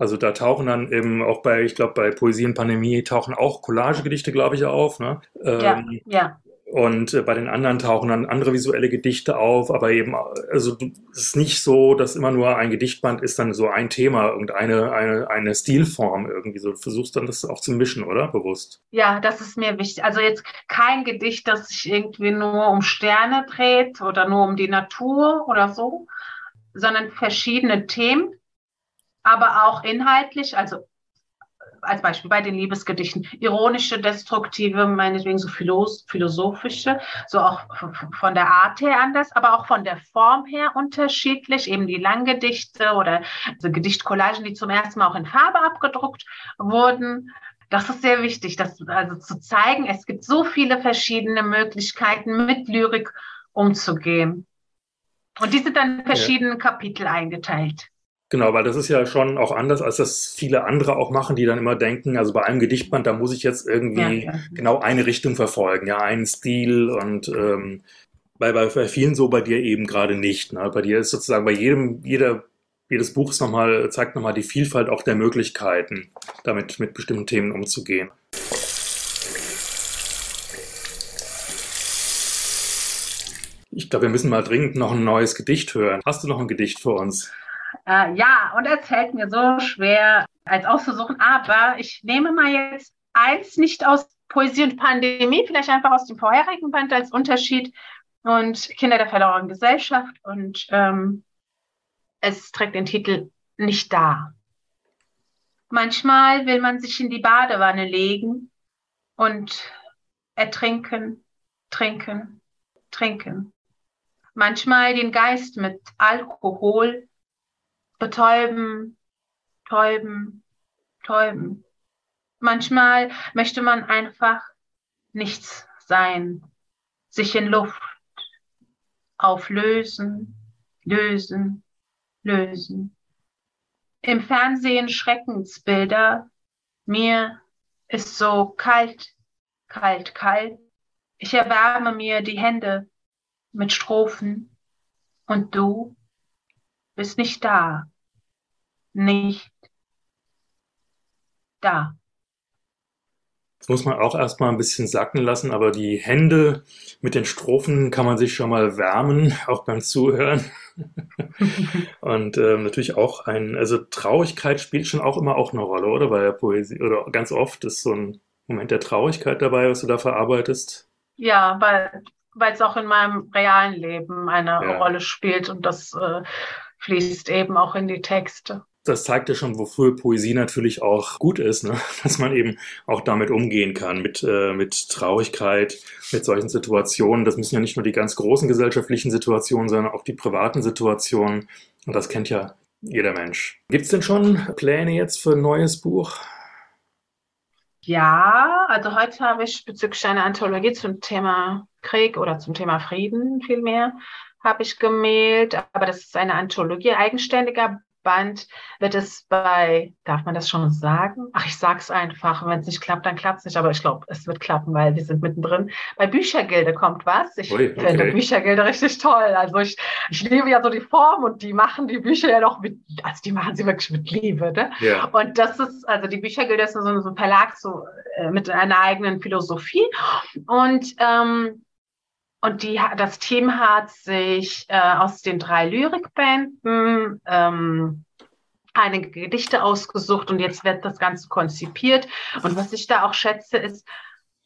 Also da tauchen dann eben auch bei, ich glaube, bei Poesie und Pandemie tauchen auch Collagegedichte, glaube ich, auf. Ne? Ähm, ja, ja. Und äh, bei den anderen tauchen dann andere visuelle Gedichte auf, aber eben, also es ist nicht so, dass immer nur ein Gedichtband ist dann so ein Thema, irgendeine eine, eine Stilform irgendwie so. Du versuchst dann das auch zu mischen, oder? Bewusst. Ja, das ist mir wichtig. Also jetzt kein Gedicht, das sich irgendwie nur um Sterne dreht oder nur um die Natur oder so, sondern verschiedene Themen, aber auch inhaltlich, also als Beispiel bei den Liebesgedichten, ironische, destruktive, meinetwegen so philosophische, so auch von der Art her anders, aber auch von der Form her unterschiedlich, eben die Langgedichte oder also Gedichtcollagen, die zum ersten Mal auch in Farbe abgedruckt wurden. Das ist sehr wichtig, das also zu zeigen, es gibt so viele verschiedene Möglichkeiten, mit Lyrik umzugehen. Und die sind dann in verschiedene ja. Kapitel eingeteilt. Genau, weil das ist ja schon auch anders, als das viele andere auch machen, die dann immer denken, also bei einem Gedichtband, da muss ich jetzt irgendwie ja, ja. genau eine Richtung verfolgen, ja, einen Stil und ähm, bei, bei, bei vielen so, bei dir eben gerade nicht. Ne? Bei dir ist sozusagen bei jedem, jeder, jedes Buch ist noch mal, zeigt nochmal die Vielfalt auch der Möglichkeiten, damit mit bestimmten Themen umzugehen. Ich glaube, wir müssen mal dringend noch ein neues Gedicht hören. Hast du noch ein Gedicht für uns? Äh, ja, und es fällt mir so schwer, als auszusuchen. Aber ich nehme mal jetzt eins nicht aus Poesie und Pandemie, vielleicht einfach aus dem vorherigen Band als Unterschied und Kinder der verlorenen Gesellschaft. Und ähm, es trägt den Titel Nicht da. Manchmal will man sich in die Badewanne legen und ertrinken, trinken, trinken. Manchmal den Geist mit Alkohol betäuben, täuben, täuben. Manchmal möchte man einfach nichts sein, sich in Luft auflösen, lösen, lösen. Im Fernsehen Schreckensbilder, mir ist so kalt, kalt, kalt. Ich erwärme mir die Hände mit Strophen und du bist nicht da. Nicht da. Das muss man auch erstmal ein bisschen sacken lassen, aber die Hände mit den Strophen kann man sich schon mal wärmen, auch beim Zuhören. und ähm, natürlich auch ein, also Traurigkeit spielt schon auch immer auch eine Rolle, oder? Bei der Poesie, oder ganz oft ist so ein Moment der Traurigkeit dabei, was du da verarbeitest. Ja, weil weil es auch in meinem realen Leben eine ja. Rolle spielt und das äh, fließt eben auch in die Texte. Das zeigt ja schon, wofür Poesie natürlich auch gut ist, ne? dass man eben auch damit umgehen kann, mit, äh, mit Traurigkeit, mit solchen Situationen. Das müssen ja nicht nur die ganz großen gesellschaftlichen Situationen, sondern auch die privaten Situationen. Und das kennt ja jeder Mensch. Gibt es denn schon Pläne jetzt für ein neues Buch? Ja, also heute habe ich bezüglich einer Anthologie zum Thema Krieg oder zum Thema Frieden vielmehr habe ich gemäht, aber das ist eine Anthologie, eigenständiger Band wird es bei, darf man das schon sagen? Ach, ich sag's einfach. Wenn es nicht klappt, dann klappt's nicht. Aber ich glaube, es wird klappen, weil wir sind mittendrin. Bei Büchergilde kommt was. Ich Ui, okay. finde Büchergilde richtig toll. Also ich, ich liebe ja so die Form und die machen die Bücher ja noch mit, also die machen sie wirklich mit Liebe. Ne? Ja. Und das ist, also die Büchergilde ist so, so ein Verlag so, äh, mit einer eigenen Philosophie. Und ähm, und die, das Team hat sich äh, aus den drei Lyrikbänden ähm, einige Gedichte ausgesucht und jetzt wird das Ganze konzipiert. Und was ich da auch schätze, ist,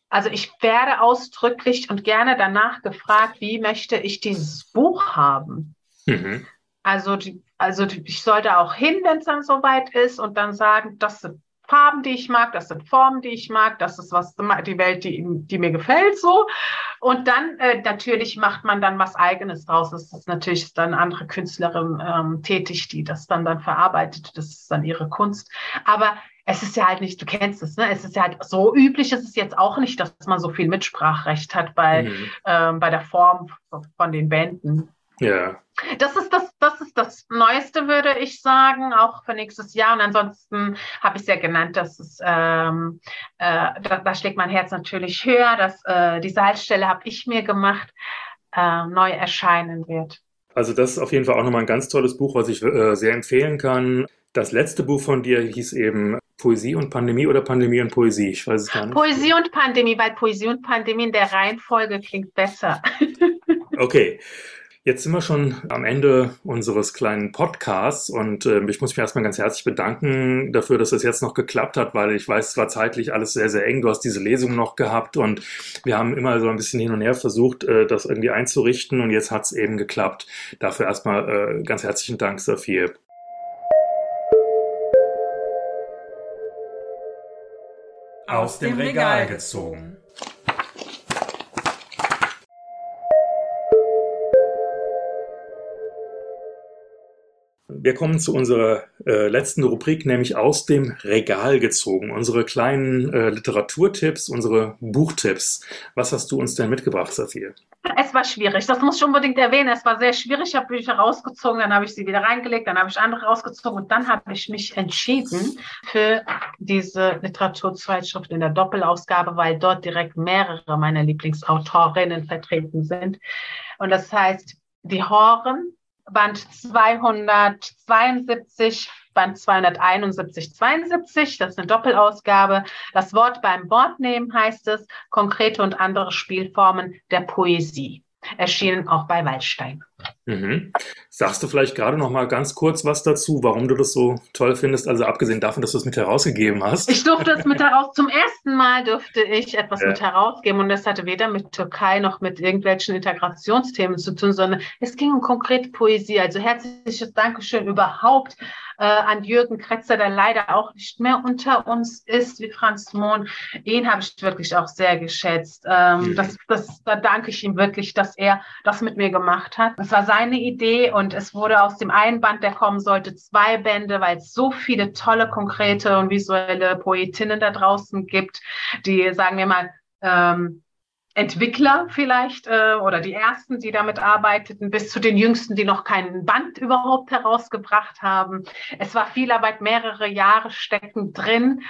also ich werde ausdrücklich und gerne danach gefragt, wie möchte ich dieses Buch haben? Mhm. Also, die, also die, ich sollte auch hin, wenn es dann soweit ist und dann sagen, das sind Farben, die ich mag, das sind Formen, die ich mag, das ist was die Welt, die, die mir gefällt so. Und dann äh, natürlich macht man dann was Eigenes draus. Das ist natürlich dann andere Künstlerin ähm, tätig, die das dann dann verarbeitet. Das ist dann ihre Kunst. Aber es ist ja halt nicht, du kennst es, ne? Es ist ja halt so üblich, ist es jetzt auch nicht, dass man so viel Mitsprachrecht hat bei, mhm. ähm, bei der Form von den Bänden. Ja. Das ist das, das ist das Neueste, würde ich sagen, auch für nächstes Jahr. Und ansonsten habe ich es ja genannt, dass es, ähm, äh, da, da, schlägt mein Herz natürlich höher, dass äh, die Salzstelle habe ich mir gemacht, äh, neu erscheinen wird. Also das ist auf jeden Fall auch nochmal ein ganz tolles Buch, was ich äh, sehr empfehlen kann. Das letzte Buch von dir hieß eben Poesie und Pandemie oder Pandemie und Poesie? Ich weiß es gar nicht. Poesie und Pandemie, weil Poesie und Pandemie in der Reihenfolge klingt besser. okay. Jetzt sind wir schon am Ende unseres kleinen Podcasts und äh, ich muss mich erstmal ganz herzlich bedanken dafür, dass das jetzt noch geklappt hat, weil ich weiß, es war zeitlich alles sehr, sehr eng. Du hast diese Lesung noch gehabt und wir haben immer so ein bisschen hin und her versucht, äh, das irgendwie einzurichten und jetzt hat es eben geklappt. Dafür erstmal äh, ganz herzlichen Dank, Sophie. Aus dem Regal gezogen. Wir kommen zu unserer äh, letzten Rubrik, nämlich aus dem Regal gezogen. Unsere kleinen äh, Literaturtipps, unsere Buchtipps. Was hast du uns denn mitgebracht, Sophie? Es war schwierig, das muss ich unbedingt erwähnen. Es war sehr schwierig. Ich habe Bücher rausgezogen, dann habe ich sie wieder reingelegt, dann habe ich andere rausgezogen und dann habe ich mich entschieden für diese Literaturzeitschrift in der Doppelausgabe, weil dort direkt mehrere meiner Lieblingsautorinnen vertreten sind. Und das heißt, die Horen Band 272, Band 271, 72, das ist eine Doppelausgabe. Das Wort beim Wort nehmen heißt es, konkrete und andere Spielformen der Poesie. Erschienen auch bei Waldstein. Mhm. Sagst du vielleicht gerade noch mal ganz kurz was dazu, warum du das so toll findest? Also abgesehen davon, dass du es mit herausgegeben hast. Ich durfte es mit heraus. Zum ersten Mal durfte ich etwas ja. mit herausgeben und das hatte weder mit Türkei noch mit irgendwelchen Integrationsthemen zu tun, sondern es ging um konkrete Poesie. Also herzliches Dankeschön überhaupt äh, an Jürgen Kretzer, der leider auch nicht mehr unter uns ist, wie Franz Mohn. Ihn habe ich wirklich auch sehr geschätzt. Ähm, mhm. das, das, da danke ich ihm wirklich, dass er das mit mir gemacht hat. Es war seine Idee und es wurde aus dem einen Band, der kommen sollte, zwei Bände, weil es so viele tolle, konkrete und visuelle Poetinnen da draußen gibt, die, sagen wir mal, ähm, Entwickler vielleicht äh, oder die ersten, die damit arbeiteten, bis zu den jüngsten, die noch keinen Band überhaupt herausgebracht haben. Es war viel Arbeit, mehrere Jahre stecken drin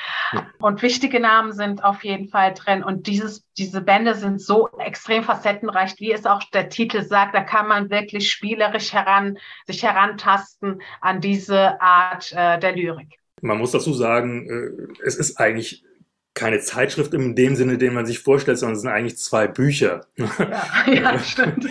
und wichtige Namen sind auf jeden Fall drin. Und dieses, diese Bände sind so extrem facettenreich, wie es auch der Titel sagt. Da kann man wirklich spielerisch heran, sich herantasten an diese Art äh, der Lyrik. Man muss dazu sagen, äh, es ist eigentlich keine Zeitschrift in dem Sinne, den man sich vorstellt, sondern es sind eigentlich zwei Bücher. Ja, ja stimmt.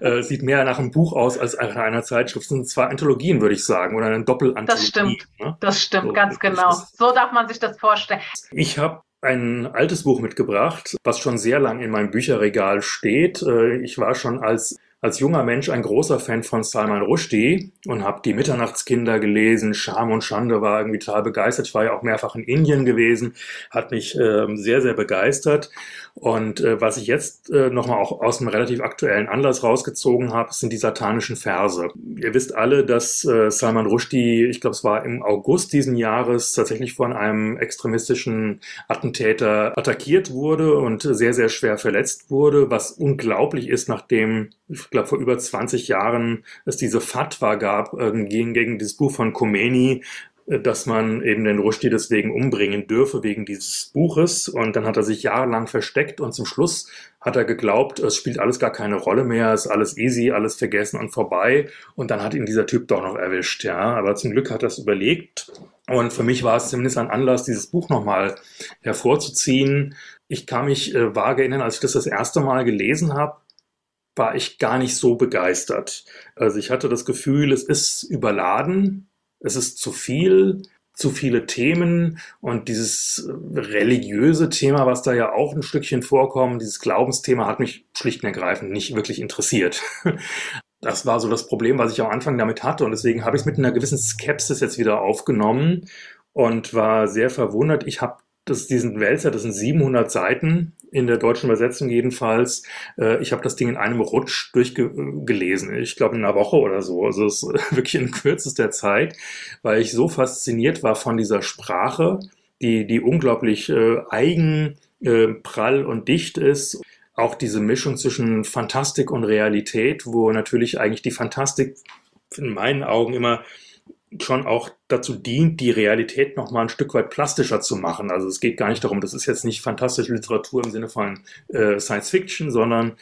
äh, sieht mehr nach einem Buch aus als nach einer Zeitschrift. Es sind zwei Anthologien, würde ich sagen, oder eine Doppelanthologie. Das stimmt, ne? das stimmt, so, ganz genau. So darf man sich das vorstellen. Ich habe ein altes Buch mitgebracht, was schon sehr lang in meinem Bücherregal steht. Äh, ich war schon als als junger Mensch ein großer Fan von Salman Rushdie und habe die Mitternachtskinder gelesen. Scham und Schande war irgendwie total begeistert. Ich war ja auch mehrfach in Indien gewesen, hat mich äh, sehr, sehr begeistert. Und äh, was ich jetzt äh, nochmal auch aus einem relativ aktuellen Anlass rausgezogen habe, sind die satanischen Verse. Ihr wisst alle, dass äh, Salman Rushdie, ich glaube es war im August diesen Jahres, tatsächlich von einem extremistischen Attentäter attackiert wurde und sehr, sehr schwer verletzt wurde, was unglaublich ist, nachdem, ich glaube, vor über 20 Jahren es diese Fatwa gab äh, gegen, gegen dieses Buch von Khomeini, dass man eben den Rushdie deswegen umbringen dürfe wegen dieses Buches. Und dann hat er sich jahrelang versteckt und zum Schluss hat er geglaubt, es spielt alles gar keine Rolle mehr, ist alles easy, alles vergessen und vorbei. Und dann hat ihn dieser Typ doch noch erwischt, ja. Aber zum Glück hat er es überlegt. Und für mich war es zumindest ein Anlass, dieses Buch nochmal hervorzuziehen. Ich kann mich äh, vage erinnern, als ich das das erste Mal gelesen habe, war ich gar nicht so begeistert. Also ich hatte das Gefühl, es ist überladen es ist zu viel, zu viele Themen und dieses religiöse Thema, was da ja auch ein Stückchen vorkommt, dieses Glaubensthema hat mich schlicht und ergreifend nicht wirklich interessiert. Das war so das Problem, was ich am Anfang damit hatte und deswegen habe ich es mit einer gewissen Skepsis jetzt wieder aufgenommen und war sehr verwundert. Ich habe das, diesen Wälzer, das sind 700 Seiten in der deutschen Übersetzung jedenfalls. Äh, ich habe das Ding in einem Rutsch durchgelesen. Ich glaube in einer Woche oder so. Also es ist wirklich in kürzester Zeit, weil ich so fasziniert war von dieser Sprache die, die unglaublich äh, eigen, äh, prall und dicht ist. Auch diese Mischung zwischen Fantastik und Realität, wo natürlich eigentlich die Fantastik in meinen Augen immer schon auch dazu dient, die Realität noch mal ein Stück weit plastischer zu machen. Also es geht gar nicht darum, das ist jetzt nicht fantastische Literatur im Sinne von äh, Science Fiction, sondern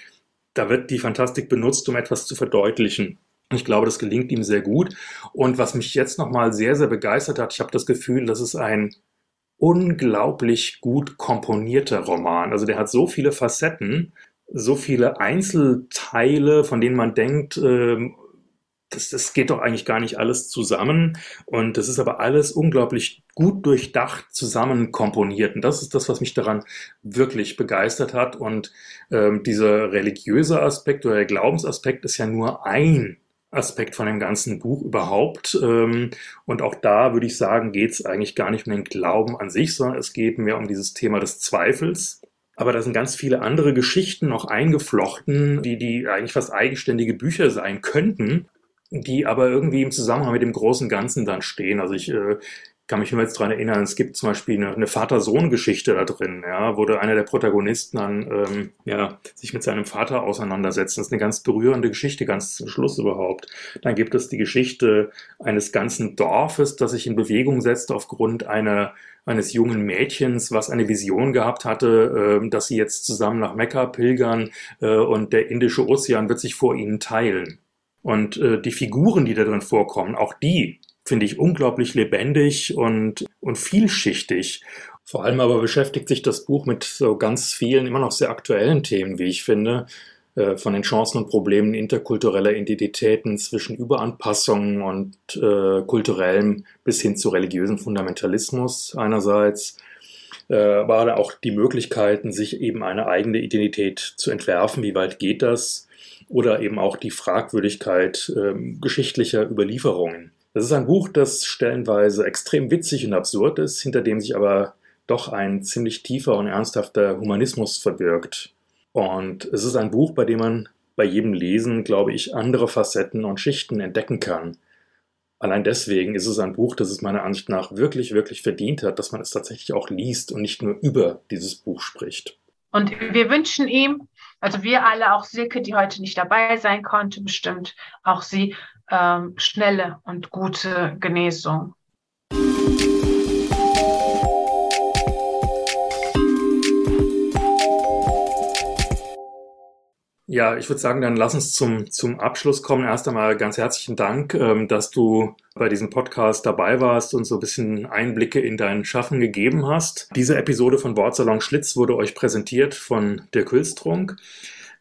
da wird die Fantastik benutzt, um etwas zu verdeutlichen. Ich glaube, das gelingt ihm sehr gut. Und was mich jetzt noch mal sehr, sehr begeistert hat, ich habe das Gefühl, dass es ein unglaublich gut komponierter Roman. Also der hat so viele Facetten, so viele Einzelteile, von denen man denkt, äh, das, das geht doch eigentlich gar nicht alles zusammen. Und das ist aber alles unglaublich gut durchdacht zusammen komponiert. Und das ist das, was mich daran wirklich begeistert hat. Und ähm, dieser religiöse Aspekt oder der Glaubensaspekt ist ja nur ein Aspekt von dem ganzen Buch überhaupt. Ähm, und auch da würde ich sagen, geht es eigentlich gar nicht um den Glauben an sich, sondern es geht mehr um dieses Thema des Zweifels. Aber da sind ganz viele andere Geschichten noch eingeflochten, die, die eigentlich fast eigenständige Bücher sein könnten die aber irgendwie im Zusammenhang mit dem großen Ganzen dann stehen. Also ich äh, kann mich immer jetzt dran erinnern, es gibt zum Beispiel eine, eine Vater-Sohn-Geschichte da drin, ja, wo einer der Protagonisten dann ähm, ja, sich mit seinem Vater auseinandersetzt. Das ist eine ganz berührende Geschichte, ganz zum Schluss überhaupt. Dann gibt es die Geschichte eines ganzen Dorfes, das sich in Bewegung setzt aufgrund einer eines jungen Mädchens, was eine Vision gehabt hatte, äh, dass sie jetzt zusammen nach Mekka pilgern äh, und der Indische Ozean wird sich vor ihnen teilen. Und äh, die Figuren, die da drin vorkommen, auch die finde ich unglaublich lebendig und, und vielschichtig. Vor allem aber beschäftigt sich das Buch mit so ganz vielen, immer noch sehr aktuellen Themen, wie ich finde, äh, von den Chancen und Problemen interkultureller Identitäten zwischen Überanpassung und äh, kulturellem bis hin zu religiösem Fundamentalismus einerseits, äh, aber auch die Möglichkeiten, sich eben eine eigene Identität zu entwerfen. Wie weit geht das? Oder eben auch die Fragwürdigkeit ähm, geschichtlicher Überlieferungen. Das ist ein Buch, das stellenweise extrem witzig und absurd ist, hinter dem sich aber doch ein ziemlich tiefer und ernsthafter Humanismus verbirgt. Und es ist ein Buch, bei dem man bei jedem Lesen, glaube ich, andere Facetten und Schichten entdecken kann. Allein deswegen ist es ein Buch, das es meiner Ansicht nach wirklich, wirklich verdient hat, dass man es tatsächlich auch liest und nicht nur über dieses Buch spricht. Und wir wünschen ihm also wir alle, auch Silke, die heute nicht dabei sein konnte, bestimmt auch sie ähm, schnelle und gute Genesung. Ja, ich würde sagen, dann lass uns zum, zum Abschluss kommen. Erst einmal ganz herzlichen Dank, ähm, dass du bei diesem Podcast dabei warst und so ein bisschen Einblicke in dein Schaffen gegeben hast. Diese Episode von Wortsalon Schlitz wurde euch präsentiert von Dirk Hülstrunk.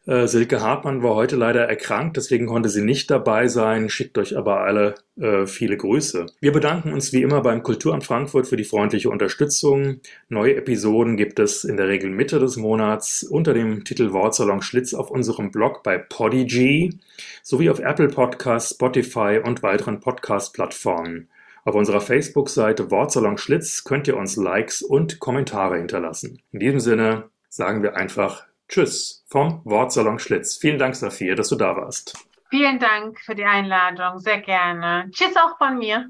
Äh, Silke Hartmann war heute leider erkrankt, deswegen konnte sie nicht dabei sein, schickt euch aber alle äh, viele Grüße. Wir bedanken uns wie immer beim Kulturamt Frankfurt für die freundliche Unterstützung. Neue Episoden gibt es in der Regel Mitte des Monats unter dem Titel Wortsalon Schlitz auf unserem Blog bei Podigy sowie auf Apple Podcasts, Spotify und weiteren Podcast-Plattformen. Auf unserer Facebook-Seite Wortsalon Schlitz könnt ihr uns Likes und Kommentare hinterlassen. In diesem Sinne sagen wir einfach Tschüss vom Wortsalon Schlitz. Vielen Dank, Sophia, dass du da warst. Vielen Dank für die Einladung, sehr gerne. Tschüss auch von mir.